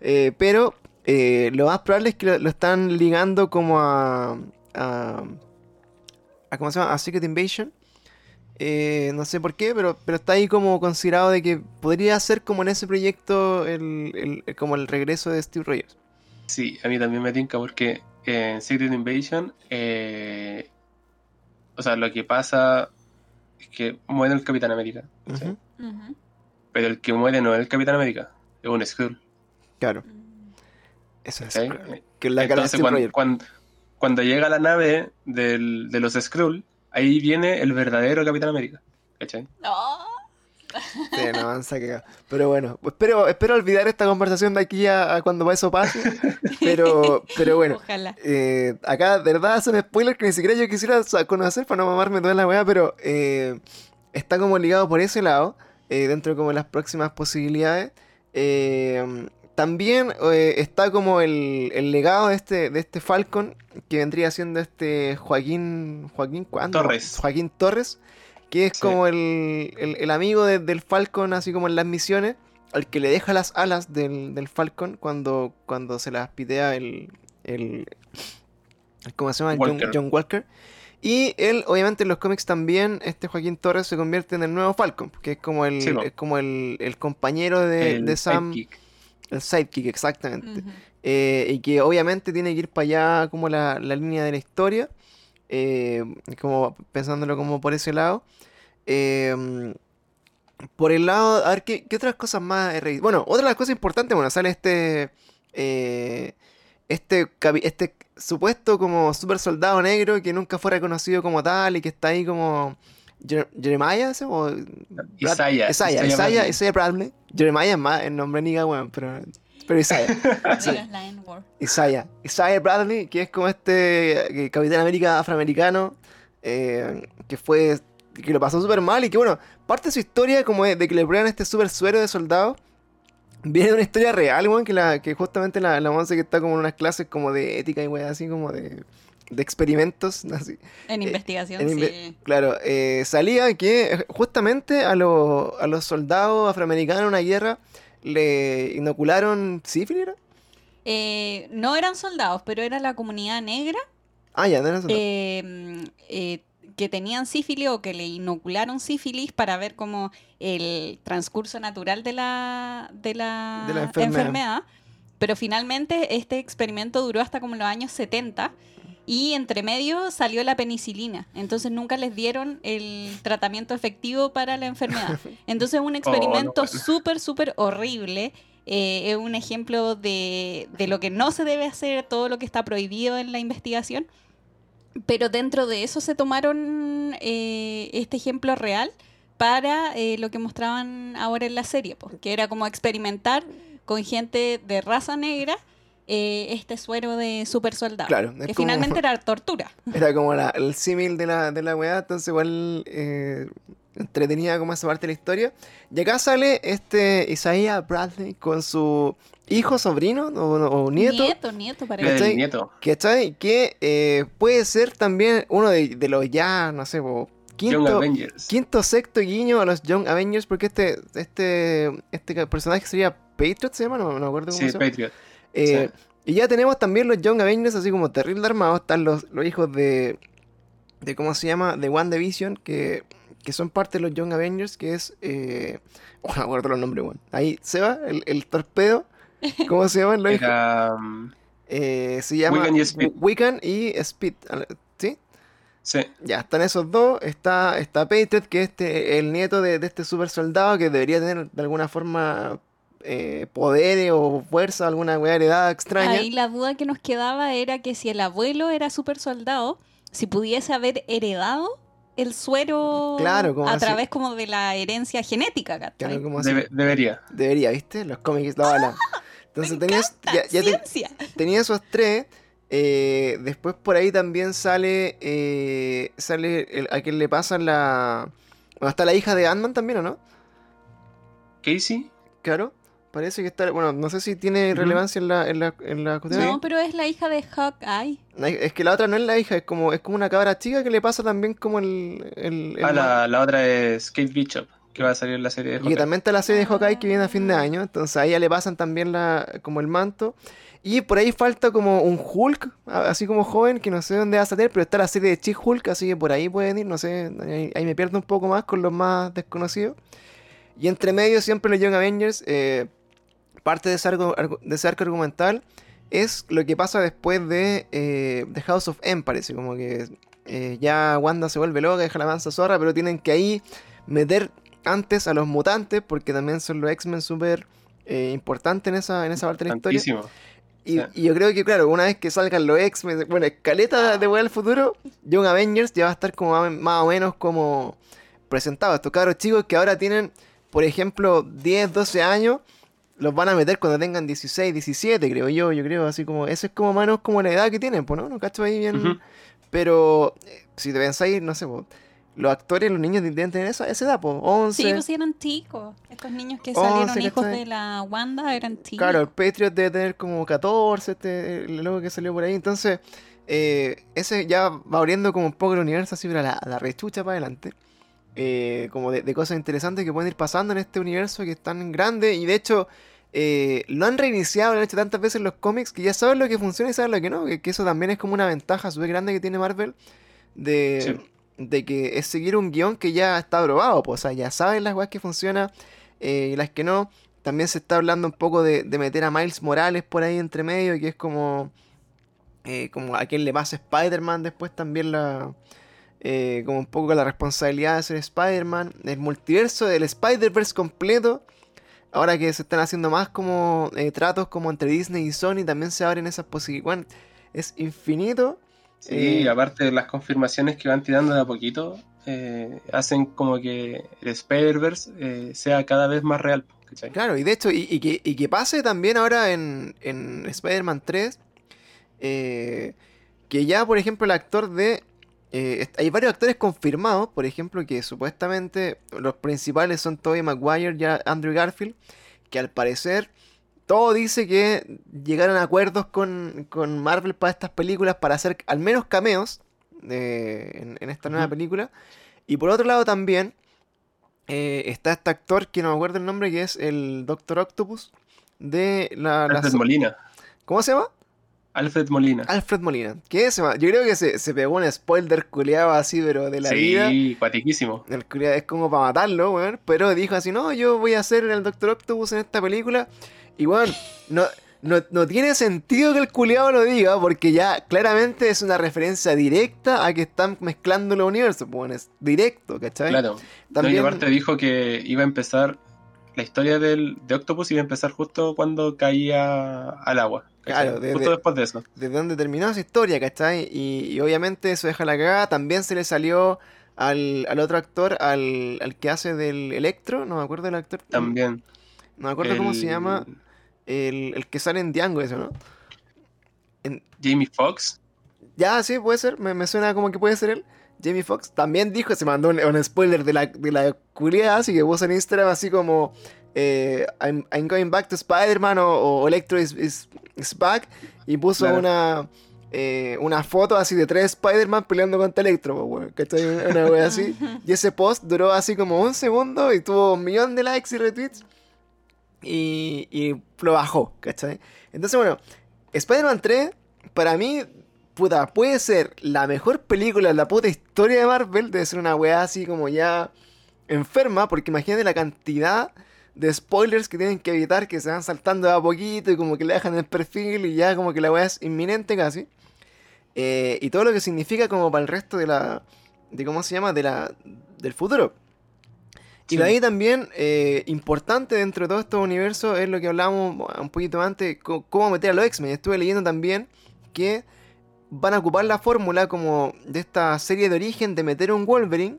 Speaker 1: Eh, pero eh, lo más probable es que lo, lo están ligando como a, a, a ¿cómo se llama? A Secret Invasion. Eh, no sé por qué, pero, pero está ahí como considerado de que podría ser como en ese proyecto el, el- como el regreso de Steve Rogers.
Speaker 2: Sí, a mí también me tinca porque en Secret Invasion, eh, o sea, lo que pasa es que muere el Capitán América. Pero el que muere no es el Capitán América, es un Skrull.
Speaker 1: Claro, eso es.
Speaker 2: ¿cachai?
Speaker 1: Que cara de
Speaker 2: Entonces,
Speaker 1: Steve
Speaker 2: cuando,
Speaker 1: Rogers.
Speaker 2: cuando, cuando llega la nave del- de los Skrull, ahí viene el verdadero Capitán América. ¿Cachai?
Speaker 3: No.
Speaker 1: Sí, no, avanza cagado. Pero bueno, espero, espero olvidar esta conversación de aquí a, a cuando eso pase. Pero, pero bueno,
Speaker 3: Ojalá.
Speaker 1: eh, acá de verdad es un spoiler que ni siquiera yo quisiera conocer para no mamarme toda la weá, pero eh, está como ligado por ese lado, eh, dentro de como las próximas posibilidades. También eh, está como el, el legado de este, de este Falcon, que vendría siendo este Joaquín, Joaquín ¿cuándo?
Speaker 2: Torres.
Speaker 1: Joaquín Torres, que es
Speaker 2: Sí.
Speaker 1: como el, el- el amigo de- del Falcon, así como en las misiones, al que le deja las alas del, del Falcon cuando, cuando se las pitea el, el, ¿cómo se llama? John,
Speaker 2: Walker.
Speaker 1: John Walker. Y él, obviamente, en los cómics también, este Joaquín Torres se convierte en el nuevo Falcon, que es como el,
Speaker 2: Sí, po.
Speaker 1: es como el, el compañero de,
Speaker 2: el
Speaker 1: de Sam,
Speaker 2: sidekick.
Speaker 1: El sidekick, exactamente. Eh, y que obviamente tiene que ir para allá como la, la línea de la historia, eh, como pensándolo como por ese lado. Eh, por el lado, a ver, ¿qué, qué otras cosas más he? Bueno, otra de las cosas importantes, bueno, sale este, eh, este, este supuesto como super soldado negro que nunca fue reconocido como tal y que está ahí como... Jer- Jeremiah, ¿ese? O Brad-
Speaker 2: Isaiah,
Speaker 1: Isaiah,
Speaker 2: Isaiah
Speaker 1: Isaiah,
Speaker 2: Bradley.
Speaker 1: Isaiah Bradley. Jeremiah es más el nombre niga, weón, pero, pero Isaiah. Sí. Isaiah. Isaiah Bradley, que es como este eh, Capitán América afroamericano, eh, que fue, que lo pasó súper mal y que bueno, parte de su historia como de, de que le prueban este súper suero de soldado, viene de una historia real, weón, que, la, que justamente la, la once que está como en unas clases como de ética y weón, así como de, de experimentos, así.
Speaker 3: En
Speaker 1: Eh,
Speaker 3: investigación,
Speaker 1: en
Speaker 3: sí.
Speaker 1: Claro, eh, salía que eh, justamente a, los- a los soldados afroamericanos en una guerra le inocularon sífilis.
Speaker 3: Eh, no eran soldados, pero era la comunidad negra
Speaker 1: Ah, ya, no era soldado.
Speaker 3: eh, eh, que tenían sífilis o que le inocularon sífilis para ver como el transcurso natural de la, de la,
Speaker 1: De la enfermedad.
Speaker 3: Pero finalmente este experimento duró hasta como los años 70 y entre medio salió la penicilina. Entonces nunca les dieron el tratamiento efectivo para la enfermedad. Entonces un experimento
Speaker 2: bueno.
Speaker 3: súper, súper horrible. Eh, es un ejemplo de, de lo que no se debe hacer, todo lo que está prohibido en la investigación. Pero dentro de eso se tomaron eh, este ejemplo real para eh, lo que mostraban ahora en la serie, pues, que era como experimentar con gente de raza negra eh, este suero de super soldado.
Speaker 1: Claro, es
Speaker 3: que
Speaker 1: como-
Speaker 3: finalmente era tortura.
Speaker 1: Era como la- el símil de la, de la weá, entonces igual eh, entretenida como esa parte de la historia. Y acá sale este Isaiah Bradley con su hijo, sobrino o, o nieto.
Speaker 3: Nieto, nieto, parece.
Speaker 2: Nieto.
Speaker 1: ¿Cachai? Que eh, puede ser también uno de, de los ya, no sé, po,
Speaker 2: Young
Speaker 1: quinto,
Speaker 2: Avengers.
Speaker 1: quinto sexto guiño a los Young Avengers, porque este, este, este personaje sería Patriot, ¿se llama? No, no me acuerdo cómo
Speaker 2: Sí,
Speaker 1: se llama.
Speaker 2: Patriot.
Speaker 1: Eh, Y ya tenemos también los Young Avengers, así como terrible armados. Están los, los hijos de, de. ¿Cómo se llama? De WandaVision, que, que son parte de los Young Avengers, que es. Eh, oh, no me acuerdo los nombres, weón. Ahí, Seba, el, el torpedo. ¿Cómo se llaman los hijos?
Speaker 2: Um,
Speaker 1: Eh, se llama.
Speaker 2: Wiccan y Speed.
Speaker 1: Wiccan y Speed. ¿Sí?
Speaker 2: Sí,
Speaker 1: Ya, están esos dos. Está, está Patriot, que es este, el nieto de, de este super soldado que debería tener de alguna forma eh, poderes o fuerza, alguna weá heredada extraña.
Speaker 3: Ahí la duda que nos quedaba era que si el abuelo era super soldado, si pudiese haber heredado el suero
Speaker 1: Claro, como
Speaker 3: a
Speaker 1: así.
Speaker 3: través como de la herencia genética.
Speaker 1: Claro, como así.
Speaker 2: debe- debería.
Speaker 1: Debería, ¿viste? Los cómics la bala. Entonces
Speaker 3: Me
Speaker 1: tenías, ya, ya te-
Speaker 3: ciencia.
Speaker 1: tenía esos tres. eh, después por ahí también sale eh, sale el- a quien le pasa la... Bueno, está la hija de Ant-Man también, ¿o no?
Speaker 2: Casey,
Speaker 1: Claro. Parece que está... Bueno, no sé si tiene relevancia en la, en la, en la cuestión.
Speaker 3: No, pero es la hija de Hawkeye.
Speaker 1: Es que la otra no es la hija, es como, es como una cabra chica que le pasa también como el... el, el
Speaker 2: ah, la, la otra es Kate Bishop, que va a salir en la serie de
Speaker 1: Y que
Speaker 2: Hawkeye.
Speaker 1: también está la serie de Hawkeye que viene a fin de año. Entonces a ella le pasan también la, como el manto. Y por ahí falta como un Hulk, así como joven, que no sé dónde va a salir, pero está la serie de She-Hulk, así que por ahí pueden ir, no sé, ahí, ahí me pierdo un poco más con los más desconocidos. Y entre medio siempre los Young Avengers, eh, parte de ese, arco, de ese arco argumental es lo que pasa después de, eh, de House of M, parece, como que eh, ya Wanda se vuelve loca, deja la mansa zorra, pero tienen que ahí meter antes a los mutantes, porque también son los X-Men súper eh, importantes en esa, en esa parte de la historia. Y,
Speaker 2: Sí.
Speaker 1: y yo creo que, claro, una vez que salgan los X-Men, bueno, escaleta de Vuelta al Futuro, Young Avengers ya va a estar como más, más o menos como presentado. Estos cabros chicos que ahora tienen, por ejemplo, 10, 12 años, los van a meter cuando tengan 16, 17, creo yo, yo creo, así como, eso es como menos como la edad que tienen, pues, ¿no? No cacho ahí bien. Pero, eh, si te pensáis, no sé, pues, los actores, los niños deben tener esa, esa edad, pues, 11.
Speaker 3: Sí, pues sí eran chicos. Estos niños que salieron hijos
Speaker 1: ¿cachai?
Speaker 3: de la Wanda eran chicos.
Speaker 1: Claro, el Patriot debe tener como 14, este, el loco que salió por ahí. Entonces, eh, ese ya va abriendo como un poco el universo así, pero a la, la rechucha para adelante. Eh, como de, de cosas interesantes que pueden ir pasando en este universo que es tan grande. Y de hecho, eh, lo han reiniciado, lo han hecho tantas veces los cómics que ya saben lo que funciona y saben lo que no. Que, que eso también es como una ventaja súper grande que tiene Marvel. De,
Speaker 2: Sí.
Speaker 1: de que es seguir un guion que ya está probado. Pues, o sea, ya saben las weas que funcionan eh, y las que no. También se está hablando un poco de, de meter a Miles Morales por ahí entre medio, que es como, eh, como a quien le pasa Spider-Man después también la... eh, como un poco la responsabilidad de ser Spider-Man. El multiverso del Spider-Verse completo. Ahora que se están haciendo más como eh, tratos como entre Disney y Sony, también se abren esas posibilidades. Es infinito.
Speaker 2: Sí,
Speaker 1: Eh,
Speaker 2: aparte de las confirmaciones que van tirando de a poquito, hacen como que el Spider-Verse sea cada vez más real. ¿cachai?
Speaker 1: Claro, y de hecho, y, y que, y que pase también ahora en, en Spider-Man 3, eh, que ya, por ejemplo, el actor de... eh, hay varios actores confirmados, por ejemplo, que supuestamente los principales son Tobey Maguire y Andrew Garfield, que al parecer todo dice que llegaron a acuerdos con, con Marvel para estas películas para hacer al menos cameos eh, en, en esta nueva película. Y por otro lado también eh, está este actor que no me acuerdo el nombre, que es el Doctor Octopus de la... la-
Speaker 2: Molina.
Speaker 1: ¿Cómo se llama?
Speaker 2: Alfred Molina.
Speaker 1: Alfred Molina. ¿Qué es? Yo creo que se, se pegó un spoiler culeado así, pero de la vida.
Speaker 2: sí, cuatiquísimo.
Speaker 1: El culiao es como para matarlo, weón. Pero dijo así, no, yo voy a hacer el Doctor Octopus en esta película. Y weón, no, no, no tiene sentido que el culiado lo diga, porque ya claramente es una referencia directa a que están mezclando los universos. Pues, weón, es directo, ¿cachai?
Speaker 2: Claro. No, y
Speaker 1: También,
Speaker 2: aparte dijo que iba a empezar, la historia del, de Octopus iba a empezar justo cuando caía al agua. ¿cachai?
Speaker 1: Claro, de-
Speaker 2: justo
Speaker 1: de-
Speaker 2: después de eso.
Speaker 1: de dónde terminó esa historia, ¿cachai? Y, y obviamente eso deja la cagada. También se le salió al, al otro actor, al, al que hace del Electro, no me acuerdo del actor.
Speaker 2: También.
Speaker 1: No me acuerdo cómo se llama. El, el que sale en Django, eso, ¿no? En-
Speaker 2: Jamie Foxx.
Speaker 1: ya, sí, puede ser. Me, me suena como que puede ser él. Jamie Foxx también dijo, se mandó un, un spoiler de la, de la culiada, así que puso en Instagram así como eh, I'm, I'm going back to Spider-Man o, o Electro is, is- is back. Y puso
Speaker 2: Claro.
Speaker 1: una, eh, una foto así de tres Spider-Man peleando contra Electro, ¿cachai? Una wea así. Y ese post duró así como un segundo y tuvo un millón de likes y retweets. Y, y lo bajó, ¿cachai? Entonces, bueno, Spider-Man 3, para mí, puta, puede ser la mejor película de la puta historia de Marvel. Debe ser una weá así como ya enferma, porque imagínate la cantidad de spoilers que tienen que evitar que se van saltando a poquito y como que le dejan el perfil y ya como que la weá es inminente casi. Eh, y todo lo que significa como para el resto de la. de cómo se llama, de la. del futuro. Y de ahí también, eh, importante dentro de todo este universo, es lo que hablábamos un poquito antes, cómo meter a los X-Men. Estuve leyendo también que van a ocupar la fórmula como de esta serie de origen de meter un Wolverine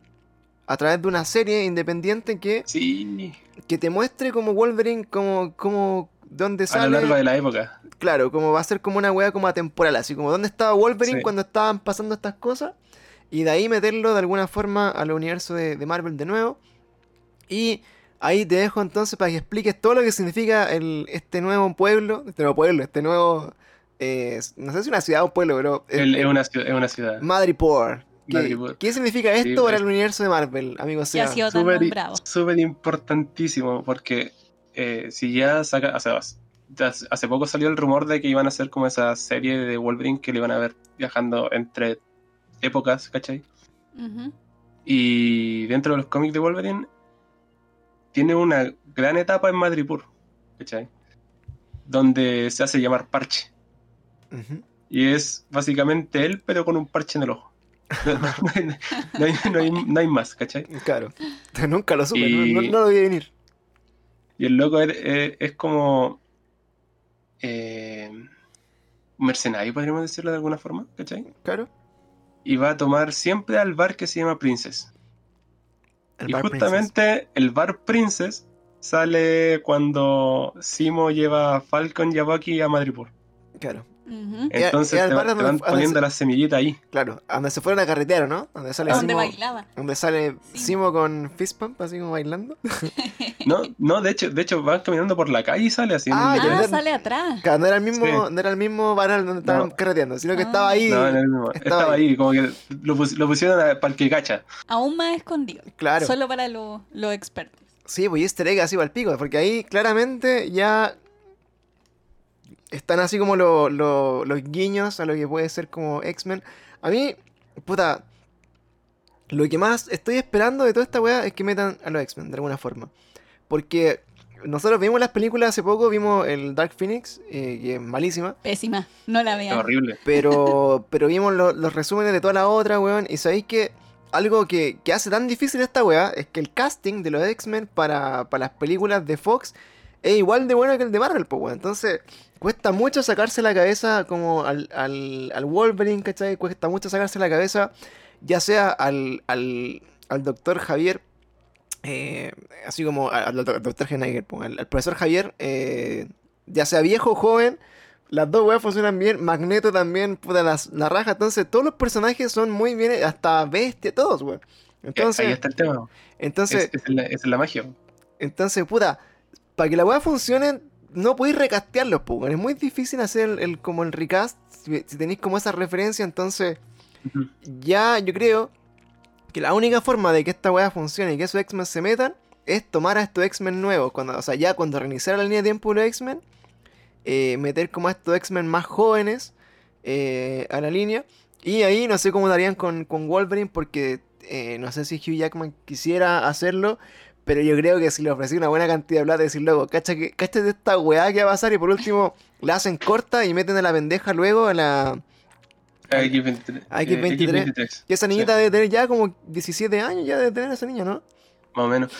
Speaker 1: a través de una serie independiente que,
Speaker 2: Sí.
Speaker 1: que te muestre como Wolverine, como, como dónde
Speaker 2: A lo
Speaker 1: sale.
Speaker 2: largo de la época.
Speaker 1: Claro, como va a ser como una wea como atemporal, así como dónde estaba Wolverine
Speaker 2: Sí.
Speaker 1: cuando estaban pasando estas cosas. Y de ahí meterlo de alguna forma al universo de, de Marvel de nuevo. Y ahí te dejo entonces para que expliques todo lo que significa el, este nuevo pueblo, este nuevo pueblo, este nuevo... eh, no sé si una ciudad o un pueblo, pero...
Speaker 2: es, una, es una ciudad.
Speaker 1: Madripoor. ¿Qué,
Speaker 2: Madripoor.
Speaker 1: qué significa esto
Speaker 2: Sí,
Speaker 1: para
Speaker 2: es-
Speaker 1: el universo de Marvel, amigo
Speaker 3: Que ha sido tan
Speaker 2: Súper
Speaker 3: nombrado.
Speaker 2: súper importantísimo porque eh, si ya saca, o sea, hace poco salió el rumor de que iban a hacer como esa serie de Wolverine que le iban a ver viajando entre épocas, ¿cachai? Y dentro de los cómics de Wolverine tiene una gran etapa en Madripoor, ¿cachai? Donde se hace llamar Parche. Y es básicamente él, pero con un parche en el ojo. No, hay, no hay- no hay- no hay más, ¿cachai?
Speaker 1: Claro. Nunca lo supe,
Speaker 2: Y-
Speaker 1: no, lo vi venir.
Speaker 2: Y el loco es, es- es como. eh, mercenario, podríamos decirlo de alguna forma, ¿cachai?
Speaker 1: Claro.
Speaker 2: Y va a tomar siempre al bar que se llama Princess.
Speaker 1: El
Speaker 2: y
Speaker 1: Bar
Speaker 2: justamente el bar Princess sale cuando Simo lleva a Falcon y a Bucky a Madripoor.
Speaker 1: Claro.
Speaker 2: Entonces te,
Speaker 1: bar
Speaker 2: va- te van poniendo
Speaker 1: se-
Speaker 2: la semillita ahí.
Speaker 1: Claro, a donde se fueron a carretera, ¿no? Donde sale
Speaker 3: Donde
Speaker 1: Simo,
Speaker 3: bailaba.
Speaker 1: donde sale
Speaker 3: Sí.
Speaker 1: Simo con fist pump, así como bailando.
Speaker 2: No, no, de hecho, de hecho van caminando por la calle y sale así. en
Speaker 1: Ah,
Speaker 2: el-
Speaker 1: ya.
Speaker 3: Ah, sale atrás.
Speaker 1: Claro, no era el mismo,
Speaker 2: Sí.
Speaker 1: no era el mismo bar donde estaban
Speaker 2: No.
Speaker 1: carreteando, sino que
Speaker 3: Ah.
Speaker 1: estaba ahí.
Speaker 2: No, en el mismo.
Speaker 1: Estaba
Speaker 2: Estaba,
Speaker 1: ahí.
Speaker 2: ahí. como que lo, pus- lo pusieron a- para el que cacha.
Speaker 3: Aún más escondido.
Speaker 1: Claro.
Speaker 3: Solo para lo- los expertos.
Speaker 1: Sí, pues y easter egg así para el pico, porque ahí claramente ya están así como lo- lo- los guiños a lo que puede ser como X-Men. A mí, puta, lo que más estoy esperando de toda esta weá es que metan a los X-Men de alguna forma. Porque nosotros vimos las películas hace poco, vimos el Dark Phoenix, eh, que es malísima.
Speaker 3: Pésima. No la vean.
Speaker 2: horrible.
Speaker 1: Pero, pero vimos lo- los resúmenes de toda la otra, weón. Y sabéis que algo que, que hace tan difícil esta weá es que el casting de los X-Men para, para las películas de Fox es igual de bueno que el de Marvel, pues, weón. Entonces, cuesta mucho sacarse la cabeza como al, al, al Wolverine, ¿cachai? Cuesta mucho sacarse la cabeza, ya sea al, al, al doctor Javier. eh, así como al, al doc- doctor Geneiger, pues, al, al profesor Javier, eh, ya sea viejo o joven, las dos weas funcionan bien. Magneto también, puta, las- la raja. Entonces, todos los personajes son muy bien, hasta bestia, todos, weón.
Speaker 2: ahí
Speaker 1: Entonces,
Speaker 2: está el tema.
Speaker 1: entonces,
Speaker 2: es, es la, es la magia.
Speaker 1: entonces, puta, para que la wea funcione, no podéis recastearlos, pues. Es muy difícil hacer el, el- como el recast. Si, si tenéis como esa referencia, entonces, ya yo creo que la única forma de que esta weá funcione y que esos X-Men se metan es tomar a estos X-Men nuevos. Cuando, o sea, ya cuando reiniciara la línea de tiempo de los X-Men, eh, meter como a estos X-Men más jóvenes eh, a la línea. Y ahí no sé cómo darían con, con Wolverine, porque eh, no sé si Hugh Jackman quisiera hacerlo. Pero yo creo que si le ofrecí una buena cantidad de plata, decir luego, cacha que, cacha de esta weá que va a pasar y por último la hacen corta y meten a la pendeja luego a la,
Speaker 2: X23.
Speaker 1: Ah,
Speaker 2: eh,
Speaker 1: X23.
Speaker 2: X23.
Speaker 1: Y esa
Speaker 2: Sí,
Speaker 1: niñita debe tener ya como 17 años, ya debe tener esa niña, ¿no?
Speaker 2: más o menos.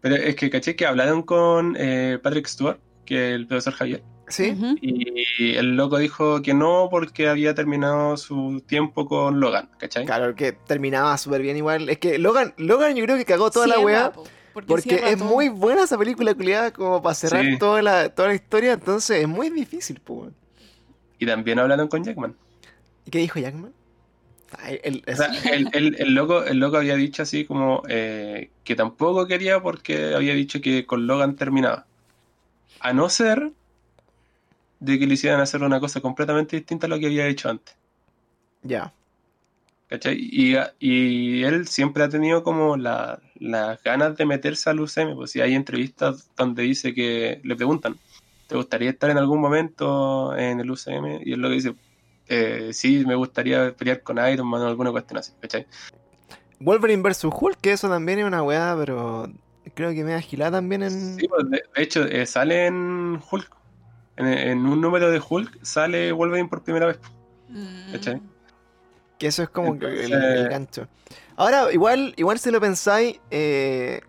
Speaker 2: Pero es que caché que hablaron con eh, Patrick Stewart, que es el profesor Javier.
Speaker 1: Sí.
Speaker 2: Y el loco dijo que no porque había terminado su tiempo con Logan, ¿cachai?
Speaker 1: Claro, que terminaba súper bien igual. Es que Logan, Logan yo creo que cagó toda
Speaker 3: Sí,
Speaker 1: la weá.
Speaker 3: guapo. Porque,
Speaker 1: Porque es
Speaker 3: todo.
Speaker 1: muy buena esa película culiada como para cerrar
Speaker 2: Sí.
Speaker 1: toda, la, toda la historia, entonces es muy difícil, pues.
Speaker 2: Y también hablaron con Jackman.
Speaker 1: ¿Y qué dijo Jackman? Ah,
Speaker 2: O sea, el, el- el loco, el loco había dicho así como eh, que tampoco quería porque había dicho que con Logan terminaba. A no ser de que le hicieran hacer una cosa completamente distinta a lo que había hecho antes.
Speaker 1: ya.
Speaker 2: ¿Cachai? Y, y él siempre ha tenido como la- las ganas de meterse al UCM. Pues si hay entrevistas donde dice que le preguntan, ¿te gustaría estar en algún momento en el UCM? Y él lo que dice, eh, sí, me gustaría pelear con Iron Man o alguna cuestión así, ¿cachai?
Speaker 1: Wolverine vs. Hulk, que eso también es una weá, pero creo que me agilada también en...
Speaker 2: Sí, pues, de, de hecho, eh, sale en Hulk. En, en un número de Hulk sale Wolverine por primera vez.
Speaker 3: Mm.
Speaker 1: Que eso es como que el, gancho. Ahora, igual, igual si lo pensáis, eh,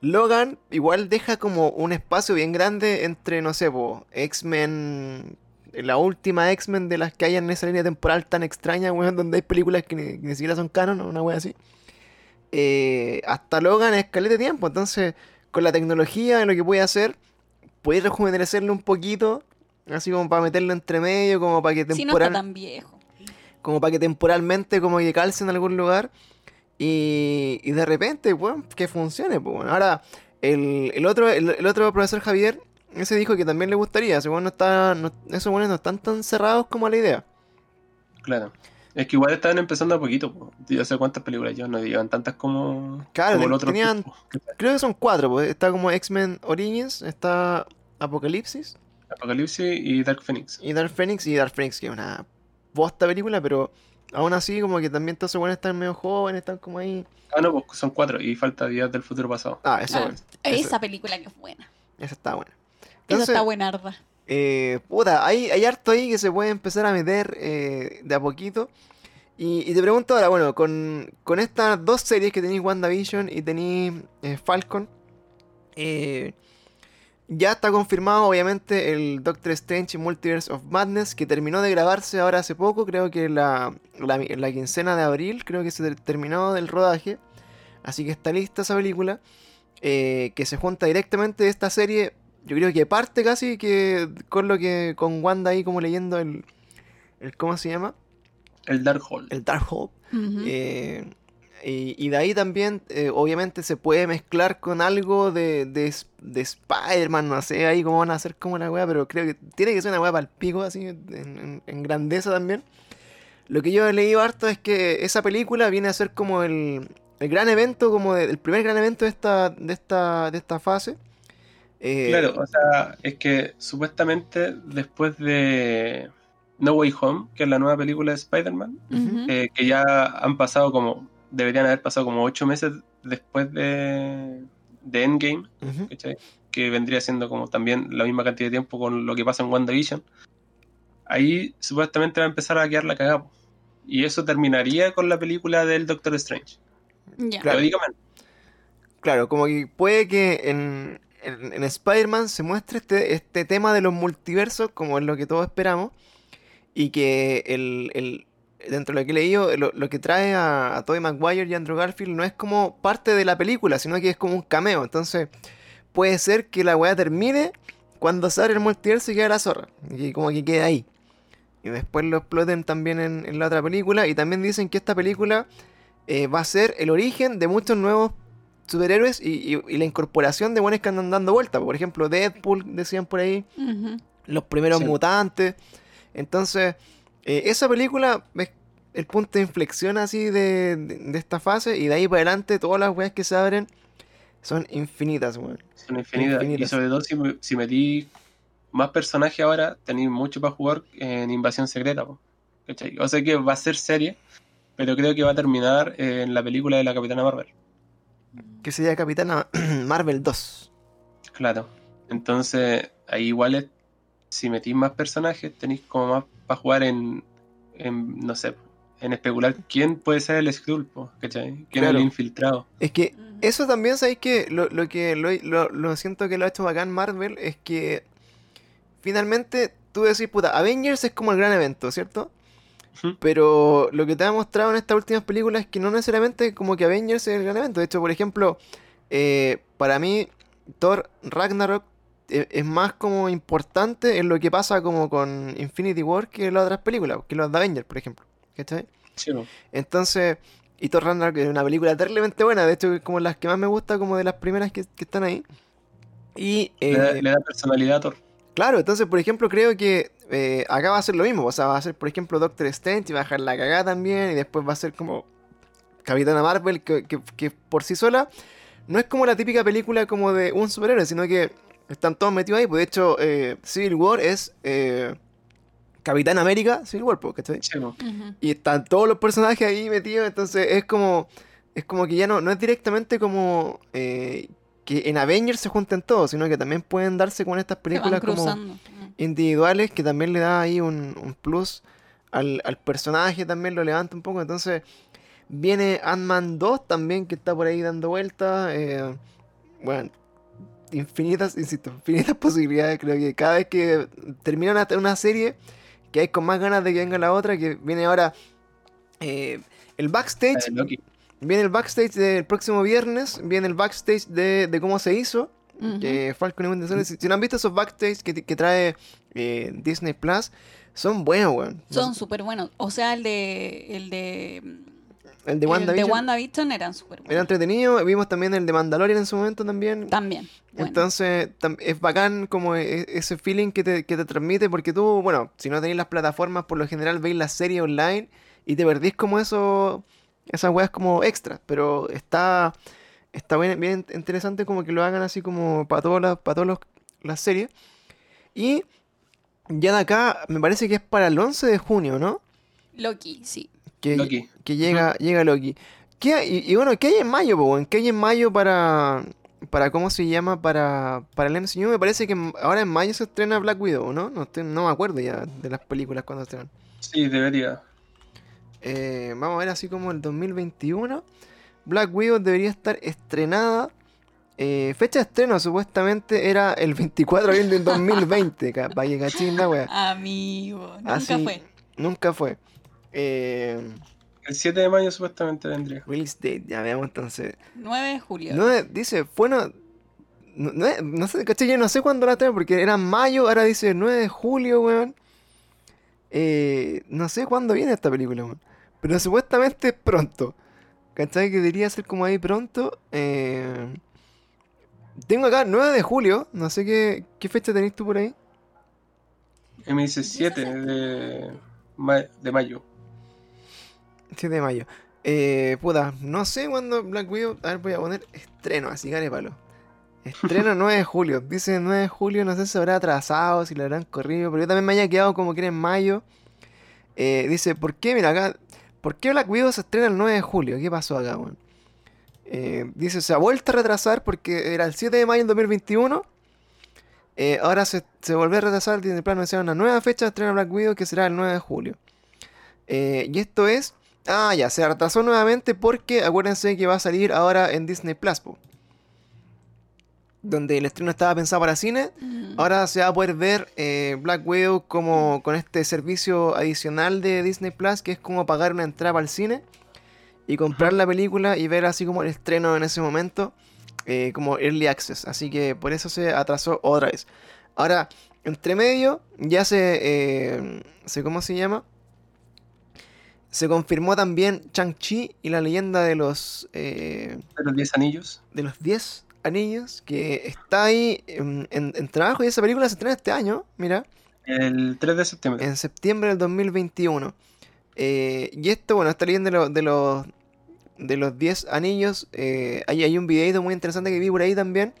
Speaker 1: Logan igual deja como un espacio bien grande entre, no sé, X-Men, la última X-Men de las que hay en esa línea temporal tan extraña, weón, donde hay películas que ni, que ni siquiera son canon, una wea así. Eh, hasta Logan es caleta de tiempo, entonces con la tecnología, lo que puede hacer, puede rejuvenecerlo un poquito, así como para meterlo entre medio, como para que
Speaker 3: Si no
Speaker 1: temporal
Speaker 3: está tan viejo.
Speaker 1: Como para que temporalmente como que calce en algún lugar y, y de repente, bueno, que funcione. Pues, bueno. Ahora, el, el otro, el, el otro profesor Javier, ese dijo que también le gustaría, weón no está, no- esos buenos no están tan cerrados como a la idea.
Speaker 2: Claro. Es que igual estaban empezando a poquito. po. Yo sé cuántas películas yo no llevan tantas como,
Speaker 1: Claro,
Speaker 2: como el otro.
Speaker 1: tenían-
Speaker 2: tipo.
Speaker 1: Creo que son cuatro, pues está como X-Men Origins, está Apocalipsis
Speaker 2: Apocalipsis y Dark Phoenix.
Speaker 1: y Dark Phoenix, y Dark Phoenix que es una bosta película, pero aún así como que también todos esos buenos están medio jóvenes, están como ahí...
Speaker 2: Ah, no, pues son cuatro y falta Días del Futuro Pasado.
Speaker 1: Ah, eso,
Speaker 3: Ah,
Speaker 1: bueno, eso-
Speaker 3: esa película que es buena.
Speaker 1: esa está buena.
Speaker 3: Esa está buenarda.
Speaker 1: Eh, puta, hay, hay harto ahí que se puede empezar a meter eh, de a poquito. Y, y te pregunto ahora, bueno, con, con estas dos series que tenéis WandaVision y tenéis eh, Falcon, eh, ya está confirmado obviamente el Doctor Strange Multiverse of Madness que terminó de grabarse ahora hace poco, creo que la, la, la quincena de abril, creo que se ter- terminó del rodaje. Así que está lista esa película, eh, que se junta directamente de esta serie yo creo que parte casi que con lo que con Wanda ahí como leyendo el, el ¿cómo se llama?
Speaker 2: El Dark Hole.
Speaker 1: El Darkhold.
Speaker 3: Ujú.
Speaker 1: Eh, y, y de ahí también eh, obviamente se puede mezclar con algo de, de, de Spider-Man, no sé ahí cómo van a hacer como una weá, pero creo que tiene que ser una weá para el pico así, en, en- en grandeza también. Lo que yo he leído harto es que esa película viene a ser como el, el gran evento, como de- el primer gran evento de esta, de esta, de esta fase. Eh,
Speaker 2: Claro, o sea, es que supuestamente después de No Way Home, que es la nueva película de Spider-Man, eh, que ya han pasado como, deberían haber pasado como ocho meses después de, de Endgame, que vendría siendo como también la misma cantidad de tiempo con lo que pasa en WandaVision, ahí supuestamente va a empezar a quedar la cagada. Y eso terminaría con la película del Doctor Strange.
Speaker 1: Claro, como que puede que en, en, en Spider-Man se muestre este, este tema de los multiversos, como es lo que todos esperamos, y que el, el- dentro de lo que he leído, lo, lo que trae a, a Tobey Maguire y Andrew Garfield no es como parte de la película, sino que es como un cameo. Entonces, puede ser que la weá termine cuando sale el multiverso y queda la zorra, y como que quede ahí. Y después lo exploten también en, en la otra película, y también dicen que esta película eh, va a ser el origen de muchos nuevos superhéroes y, y- y la incorporación de buenos que andan dando vueltas. Por ejemplo, Deadpool, decían por ahí, los primeros
Speaker 2: Sí.
Speaker 1: mutantes. Entonces, eh, esa película es el punto de inflexión así de, de- de esta fase y de ahí para adelante todas las weas que se abren son infinitas, weón.
Speaker 2: Son infinitas.
Speaker 1: Infinitas.
Speaker 2: Y sobre todo si, si metí más personajes ahora, tenéis mucho para jugar en Invasión Secreta. po, ¿cachai? O sea que va a ser serie, pero creo que va a terminar en la película de la Capitana Marvel.
Speaker 1: Que sería Capitana Marvel 2.
Speaker 2: Claro. Entonces, ahí igual es, si metís más personajes, tenéis como más para jugar en, en, no sé, en especular quién puede ser el Skrull, po, ¿cachai? ¿Quién
Speaker 1: Claro.
Speaker 2: es el infiltrado?
Speaker 1: Es que. Eso también, ¿sabéis que lo, lo que lo, lo- lo siento que lo ha hecho bacán Marvel es que finalmente tú decís, puta, Avengers es como el gran evento, ¿cierto? Pero lo que te ha mostrado en estas últimas películas es que no necesariamente como que Avengers es el gran evento. De hecho, por ejemplo, eh, para mí, Thor Ragnarok es más como importante en lo que pasa como con Infinity War que las otras películas, que los de Avengers, por ejemplo. ¿Cachai?
Speaker 2: Sí, po.
Speaker 1: Entonces, y Thor Ragnarok es una película terriblemente buena, de hecho es como las que más me gusta, como de las primeras que, que están ahí. Y
Speaker 2: le, da,
Speaker 1: eh,
Speaker 2: le da personalidad a Thor.
Speaker 1: claro, entonces por ejemplo creo que eh, acá va a ser lo mismo, o sea, va a ser por ejemplo Doctor Strange y va a dejar la cagada también, y después va a ser como Capitana Marvel, que, que- que por sí sola no es como la típica película como de un superhéroe, sino que están todos metidos ahí, pues de hecho eh, Civil War es eh, Capitán América, Civil War, pues, ¿cachai?
Speaker 2: Sí, po.
Speaker 3: Ujú.
Speaker 1: Y están todos los personajes ahí metidos, entonces es como. Es como que ya no, no es directamente como eh, que en Avengers se junten todos, sino que también pueden darse con estas películas como individuales que también le da ahí un, un plus al, al personaje, también lo levanta un poco. Entonces viene Ant-Man 2 también que está por ahí dando vueltas. eh, bueno, infinitas, insisto, infinitas posibilidades. Creo que cada vez que termina una, una serie, que hay con más ganas de que venga la otra, que viene ahora eh, el backstage. Viene el backstage del próximo viernes, viene el backstage de, de cómo se hizo,
Speaker 3: Ujú.
Speaker 1: que Falcon y Winter Soldier. Si, si no han visto esos backstage que, que trae eh, Disney Plus, son buenos, weón.
Speaker 3: Son súper buenos. O sea, el de. El de.
Speaker 1: El de
Speaker 3: el
Speaker 1: WandaVision
Speaker 3: de WandaVision eran súper
Speaker 1: era
Speaker 3: buenos.
Speaker 1: entretenido. Vimos también el de Mandalorian en su momento también.
Speaker 3: También. bueno.
Speaker 1: Entonces, tam- es bacán como e- ese feeling que te, que te transmite, porque tú, bueno, si no tenéis las plataformas, por lo general veis la serie online y te perdís como eso, esas weas como extras, pero está, está bien, bien interesante como que lo hagan así como para todas las, para todos los- las series. Y ya de acá, me parece que es para el 11 de junio, ¿no?
Speaker 3: Loki, sí.
Speaker 1: Que,
Speaker 2: Loki.
Speaker 1: Que llega, llega Loki. ¿Qué hay- y, y bueno, ¿qué hay en mayo? ¿Qué hay en mayo para, para cómo se llama, para, para el MCU? Me parece que ahora en mayo se estrena Black Widow, ¿no? No, estoy- no me acuerdo ya de las películas cuando estrenan.
Speaker 2: Sí, debería.
Speaker 1: Eh, vamos a ver así como el 2021. Black Widow debería estar estrenada. eh, fecha de estreno supuestamente era el 24 de abril del 2020. ca- Vaya cachín la wea.
Speaker 3: Amigo. Nunca
Speaker 1: Así-
Speaker 3: fue.
Speaker 1: Nunca fue. Eh,
Speaker 2: El 7 de mayo supuestamente vendría.
Speaker 1: release date, ya veamos entonces.
Speaker 3: 9 de julio.
Speaker 1: Dice, bueno, no, no, no sé, caché, yo no sé cuándo la traen, porque era en mayo, ahora dice 9 de julio, weón. Eh, no sé cuándo viene esta película, weón. Pero supuestamente es pronto. ¿Cachai? Que debería ser como ahí pronto. Eh, tengo acá 9 de julio, no sé qué, qué fecha tenés tú por ahí.
Speaker 2: Me dice 7 de, ma- de mayo.
Speaker 1: 7 de mayo. Eh, puta, no sé cuándo Black Widow. A ver, voy a poner estreno, así que palo. Estreno 9 de julio. Dice 9 de julio, no sé si habrá atrasado, si lo habrán corrido, pero yo también me haya quedado como que era en mayo. Eh, dice, ¿por qué? Mira acá, ¿por qué Black Widow se estrena el 9 de julio? ¿Qué pasó acá, weón? Eh, dice, se ha vuelto a retrasar porque era el 7 de mayo del 2021. Eh, ahora se, se volvió a retrasar, Disney Plus anunciaron una nueva fecha de estreno de Black Widow que será el 9 de julio. Eh, y esto es. Ah, ya, se retrasó nuevamente porque acuérdense que va a salir ahora en Disney Plus. po. Donde el estreno estaba pensado para cine.
Speaker 3: Mm.
Speaker 1: Ahora se va a poder ver eh, Black Widow como con este servicio adicional de Disney Plus, que es como pagar una entrada al cine y comprar la película y ver así como el estreno en ese momento, eh, como early access. Así que por eso se atrasó otra vez. Ahora, entre medio, ya se, eh, se ¿cómo se llama? Se confirmó también Chang-Chi y la leyenda de los eh,
Speaker 2: De los 10 anillos.
Speaker 1: de los 10 anillos que está ahí en, en- en trabajo y esa película se estrena este año, mira,
Speaker 2: El 3 de septiembre.
Speaker 1: en septiembre del 2021. Eh, y esto, bueno, esta leyenda de, los de los de los 10 anillos, eh, hay, hay un videito muy interesante que vi por ahí también,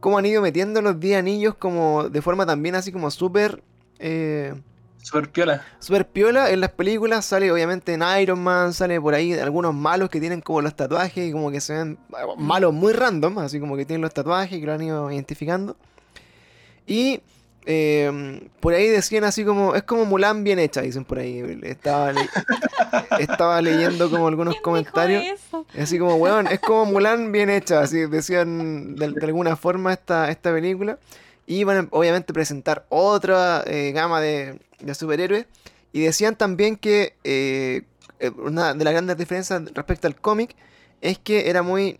Speaker 1: cómo han ido metiendo los 10 anillos como de forma también así como súper...
Speaker 2: Super piola.
Speaker 1: Super piola en las películas sale obviamente en Iron Man, sale por ahí algunos malos que tienen como los tatuajes y como que se ven malos muy random, así como que tienen los tatuajes y que lo han ido identificando. Y eh, por ahí decían así como, es como Mulan bien hecha, dicen por ahí. Estaba, le- estaba leyendo como algunos
Speaker 3: ¿Quién
Speaker 1: comentarios.
Speaker 3: dijo eso?
Speaker 1: Así como, weón, es como Mulan bien hecha, así decían de, de alguna forma esta, esta película. Y van a obviamente presentar otra eh, gama de, superhéroes. Y decían también que eh, eh, una de las grandes diferencias respecto al cómic es que era muy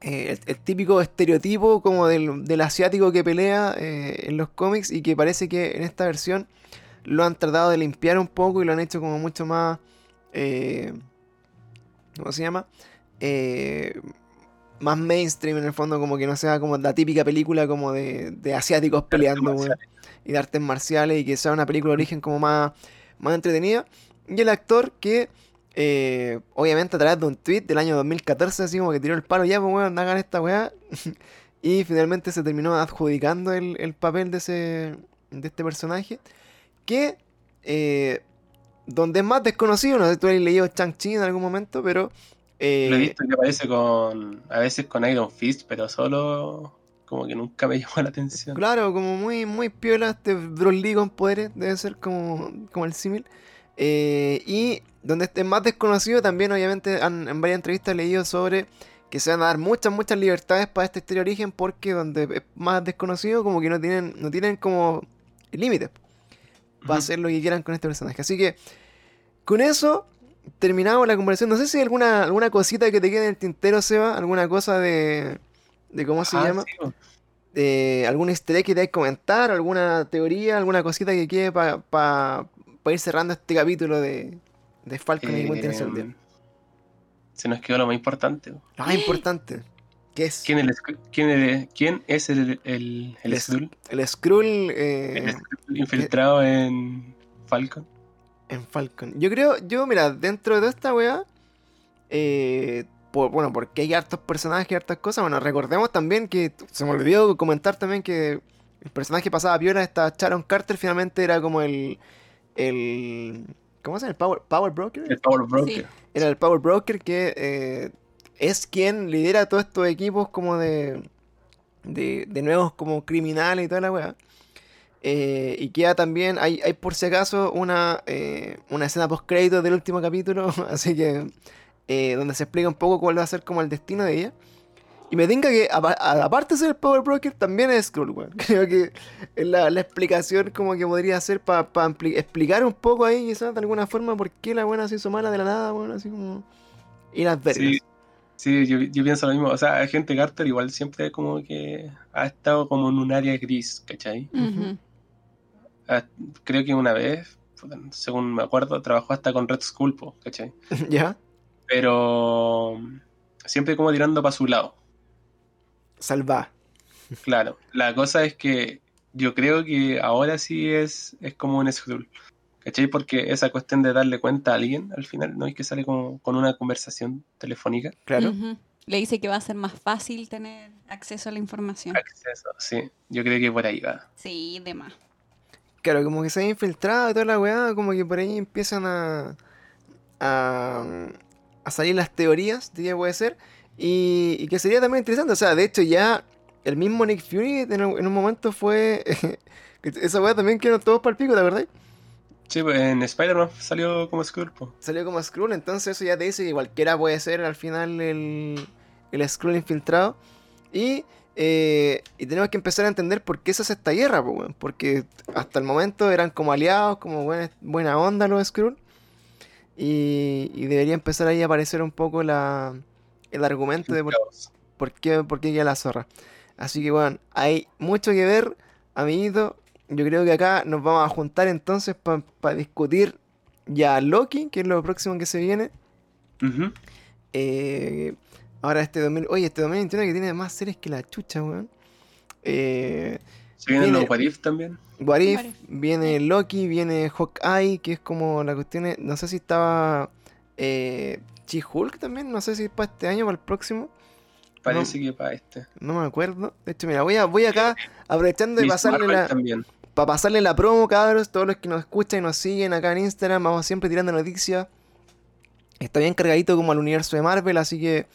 Speaker 1: el, típico estereotipo como del, asiático que pelea en los cómics y que parece que en esta versión lo han tratado de limpiar un poco y lo han hecho como mucho más... ¿Cómo se llama? Más mainstream en el fondo, como que no sea como la típica película como de, de asiáticos peleando, y de artes marciales y que sea una película de origen como más, más entretenida. Y el actor que, eh, obviamente a través de un tweet del año 2014, así como que tiró el palo, ya, pues weón, hagan esta weá. y finalmente se terminó adjudicando el, el papel de ese de este personaje. Que, eh, donde es más desconocido, no sé si tú has leído Chang-Chi en algún momento, pero... eh,
Speaker 2: Lo he visto que aparece con. A veces con Iron Fist, pero solo. Como que nunca me llamó la atención.
Speaker 1: Claro, como muy, muy piola este Lee con poderes, debe ser como, como el símil. Eh, y donde esté más desconocido, también obviamente han, en varias entrevistas he leído sobre que se van a dar muchas, muchas libertades para esta historia de origen, porque donde es más desconocido, como que no tienen, no tienen como límites para
Speaker 2: Ujú.
Speaker 1: hacer lo que quieran con este personaje. Así que con eso terminamos la conversación. No sé si hay alguna, alguna cosita que te quede en el tintero, Seba, alguna cosa de, de cómo se
Speaker 2: Ah,
Speaker 1: llama
Speaker 2: sí, po.
Speaker 1: eh, algún easter egg que te comentar, alguna teoría, alguna cosita que quede para ir cerrando este capítulo de, de Falcon y Winter.
Speaker 2: Eh, se nos quedó lo más importante. po.
Speaker 1: Lo más importante, que es
Speaker 2: ¿Quién, el Skrull- quién, el- quién es el, el, el
Speaker 1: El
Speaker 2: Skrull?
Speaker 1: el Skrull eh,
Speaker 2: El Skrull infiltrado en Falcon.
Speaker 1: En Falcon. Yo creo, yo mira, dentro de toda esta weá, eh, por- bueno, porque hay hartos personajes y hartas cosas, bueno, recordemos también que, se me olvidó comentar también que el personaje que pasaba piola, esta Sharon Carter, finalmente era como el, el, ¿cómo se llama? El Power, Power Broker.
Speaker 2: El Power Broker.
Speaker 1: Era el Power Broker que eh, es quien lidera todos estos equipos como de, de, de nuevos como criminales y toda la weá. Eh, y queda también, hay, hay por si acaso una, eh, una escena post crédito del último capítulo, así que eh, donde se explica un poco cuál va a ser como el destino de ella. Y me tinca que, aparte de ser el Power Broker, también es Skrull, weón. Creo que es la, la explicación como que podría ser para explicar un poco ahí, quizás de alguna forma, por qué la buena se hizo mala de la nada, weón, así como... Y las vergas.
Speaker 2: Sí, sí yo, yo pienso lo mismo. O sea, Agente Carter igual siempre como que ha estado como en un área gris, ¿cachai?
Speaker 3: Ujú.
Speaker 2: Ah, Creo que una vez, según me acuerdo, trabajó hasta con Red Skull, ¿cachai?
Speaker 1: ¿Ya?
Speaker 2: Pero siempre como tirando para su lado.
Speaker 1: Salva.
Speaker 2: Claro, la cosa es que yo creo que ahora sí es, es como un Skrull. ¿Cachai? Porque esa cuestión de darle cuenta a alguien al final, ¿no? Es que sale como con una conversación telefónica.
Speaker 1: Claro.
Speaker 3: Le dice que va a ser más fácil tener acceso a la información.
Speaker 2: Acceso, sí. Yo creo que por ahí va.
Speaker 3: Sí, de más.
Speaker 1: Claro, como que se ha infiltrado y toda la weá, como que por ahí empiezan a, a, a salir las teorías de qué puede ser. Y, y que sería también interesante. O sea, de hecho ya el mismo Nick Fury en, un- en un momento fue... esa weá también quedaron todos para el pico, ¿la verdad?
Speaker 2: Sí, pues en Spider-Man salió como Skrull, po.
Speaker 1: Salió como Skrull, entonces eso ya te dice que cualquiera puede ser al final el, el Skrull infiltrado. Y, eh, y tenemos que empezar a entender por qué se hace esta guerra, porque hasta el momento eran como aliados, como buena, buena onda los Skrull. Y, y debería empezar ahí a aparecer un poco la, el argumento de por, qué, por qué queda la zorra. Así que bueno, hay mucho que ver, amiguito. Yo creo que acá nos vamos a juntar entonces para discutir ya Loki, que es lo próximo que se viene. Eh, ahora este 2000, oye, este 2021 que tiene más series que la chucha, weón. Eh,
Speaker 2: Se vienen
Speaker 1: Viene-
Speaker 2: los What If también.
Speaker 1: What If,
Speaker 3: What If.
Speaker 1: viene Loki, viene Hawkeye, que es como la cuestión, es- no sé si estaba eh, She-Hulk también, no sé si es para este año o para el próximo.
Speaker 2: Parece que para este.
Speaker 1: No me acuerdo. De hecho, mira, voy, a, voy acá aprovechando de
Speaker 2: Miss
Speaker 1: pasarle
Speaker 2: Marvel
Speaker 1: la,
Speaker 2: también.
Speaker 1: para pasarle la promo, cabros, todos los que nos escuchan y nos siguen acá en Instagram, vamos siempre tirando noticias. Está bien cargadito como al universo de Marvel, así que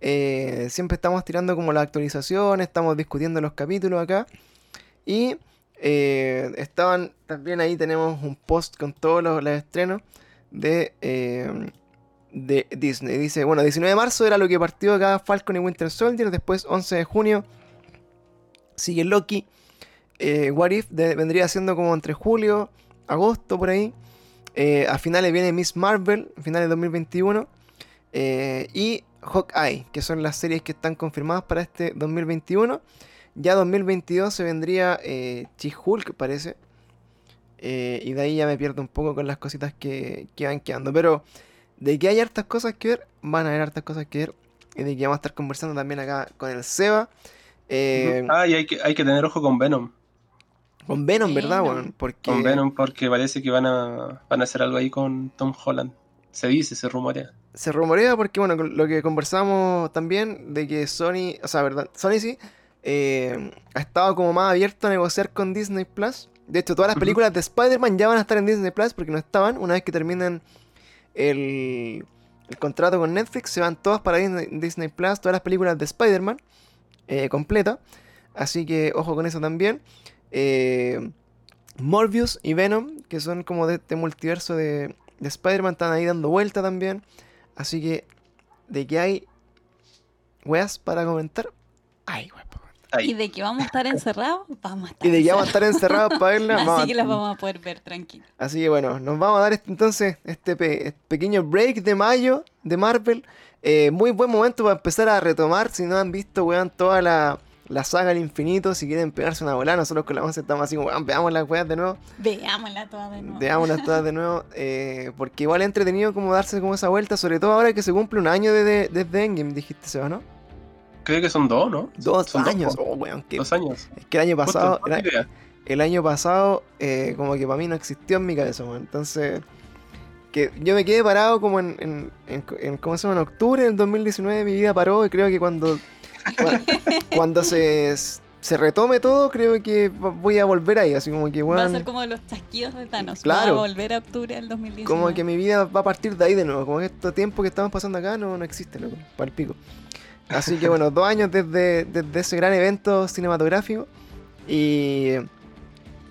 Speaker 1: eh, siempre estamos tirando como la actualización, estamos discutiendo los capítulos acá. Y eh, estaban, también ahí tenemos un post con todos los, estrenos de, eh, de Disney. Dice, bueno, 19 de marzo era lo que partió acá Falcon y Winter Soldier, después 11 de junio sigue Loki. Eh, What If vendría siendo como entre julio, agosto, por ahí. A finales viene Miss Marvel, finales de 2021. Eh, y Hawkeye, que son las series que están confirmadas para este 2021. Ya 2022 se vendría eh, She-Hulk, parece. Eh, y de ahí ya me pierdo un poco con las cositas que, que van quedando. Pero de que hay hartas cosas que ver, van a haber hartas cosas que ver. Y de que vamos a estar conversando también acá con el Seba. Eh,
Speaker 2: Ah, y hay que, hay que tener ojo con Venom.
Speaker 1: con Venom, ¿verdad, weón? Porque
Speaker 2: Con Venom, porque parece que van a, van a hacer algo ahí con Tom Holland. Se dice, se rumorea.
Speaker 1: Se rumorea porque, bueno, lo que conversamos también de que Sony, o sea, verdad, Sony sí, eh, ha estado como más abierto a negociar con Disney Plus. De hecho, todas las películas de Spider-Man ya van a estar en Disney Plus porque no estaban. Una vez que terminen el, el contrato con Netflix, se van todas para Disney, Disney Plus, todas las películas de Spider-Man eh, completa. Así que ojo con eso también. Eh, Morbius y Venom, que son como de este multiverso de, de Spider-Man, están ahí dando vuelta también. Así que, de que hay weas para comentar, hay weas para comentar.
Speaker 3: Y de que vamos a estar encerrados, vamos a estar
Speaker 1: Y de que vamos a estar encerrados para verla, vamos
Speaker 3: Así
Speaker 1: a-
Speaker 3: que las vamos a poder ver tranquilos.
Speaker 1: Así que bueno, nos vamos a dar este, entonces este, pe- este pequeño break de mayo de Marvel. Eh, muy buen momento para empezar a retomar. Si no han visto, weón, toda la, la saga al infinito. Si quieren pegarse una bola, nosotros con la 11 estamos así como, weón, veamos las weas de nuevo.
Speaker 3: Veámosla toda de nuevo.
Speaker 1: Veámoslas todas de nuevo. eh, porque igual es entretenido como darse como esa vuelta. Sobre todo ahora que se cumple un año desde de, desde Endgame, dijiste, Seba, ¿no?
Speaker 2: Creo que son dos, ¿no?
Speaker 1: Dos
Speaker 2: Son
Speaker 1: años.
Speaker 2: po.
Speaker 1: Oh, weón, que-
Speaker 2: Dos años.
Speaker 1: es que el año pasado...
Speaker 2: Justo,
Speaker 1: el año pasado, eh, como que para mí no existió en mi cabeza, weón. Entonces, que yo me quedé parado como en, en, en- en- ¿cómo se llama? En octubre del 2019 mi vida paró y creo que cuando, cua- cuando se, se retome todo, creo que voy a volver ahí, así como que,
Speaker 3: Va a ser como los chasquidos de Thanos.
Speaker 1: Claro.
Speaker 3: Va a volver a octubre del 2019.
Speaker 1: como que mi vida va a partir de ahí de nuevo, como que este tiempo que estamos pasando acá no, no existe, loco, para el pico. Así que bueno, dos años desde, desde ese gran evento cinematográfico y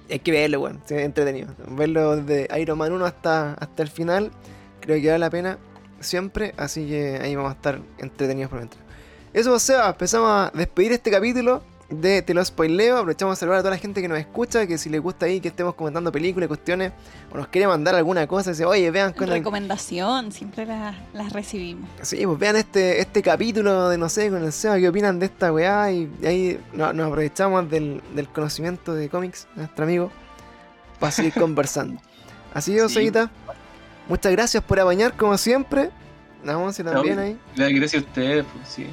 Speaker 1: hay que verlo, bueno, es entretenido. Verlo desde Iron Man 1 hasta, hasta el final, creo que vale la pena siempre, así que ahí vamos a estar entretenidos por dentro. Eso, o sea, empezamos a despedir este capítulo de Te lo spoileo. Aprovechamos a saludar a toda la gente que nos escucha, que si les gusta ahí que estemos comentando películas, cuestiones, o nos quiere mandar alguna cosa, dice, oye, vean con el-
Speaker 3: Recomendación, siempre las, recibimos.
Speaker 1: Sí, pues vean este, este capítulo de no sé, con el Seba, qué opinan de esta weá. Y ahí no- nos aprovechamos del, del conocimiento de cómics, nuestro amigo, para seguir conversando. Así que,
Speaker 2: Sí.
Speaker 1: Muchas gracias por apañar como siempre. La once también
Speaker 2: No,
Speaker 1: ahí,
Speaker 2: Gracias a ustedes, pues sí.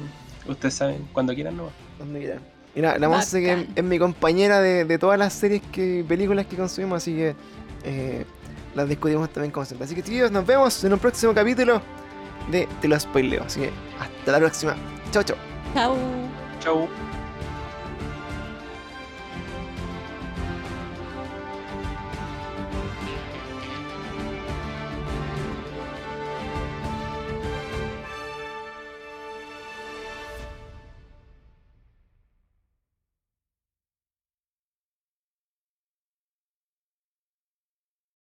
Speaker 2: Ustedes saben, cuando quieran, no.
Speaker 1: donde quieran. Mira, la Monse que es, mi compañera de, de todas las series que películas que consumimos, así que eh, las discutimos también como siempre. Así que chicos, nos vemos en un próximo capítulo de Te lo spoileo. Así que hasta la próxima. Chao, chao.
Speaker 3: Chao.
Speaker 2: Chau.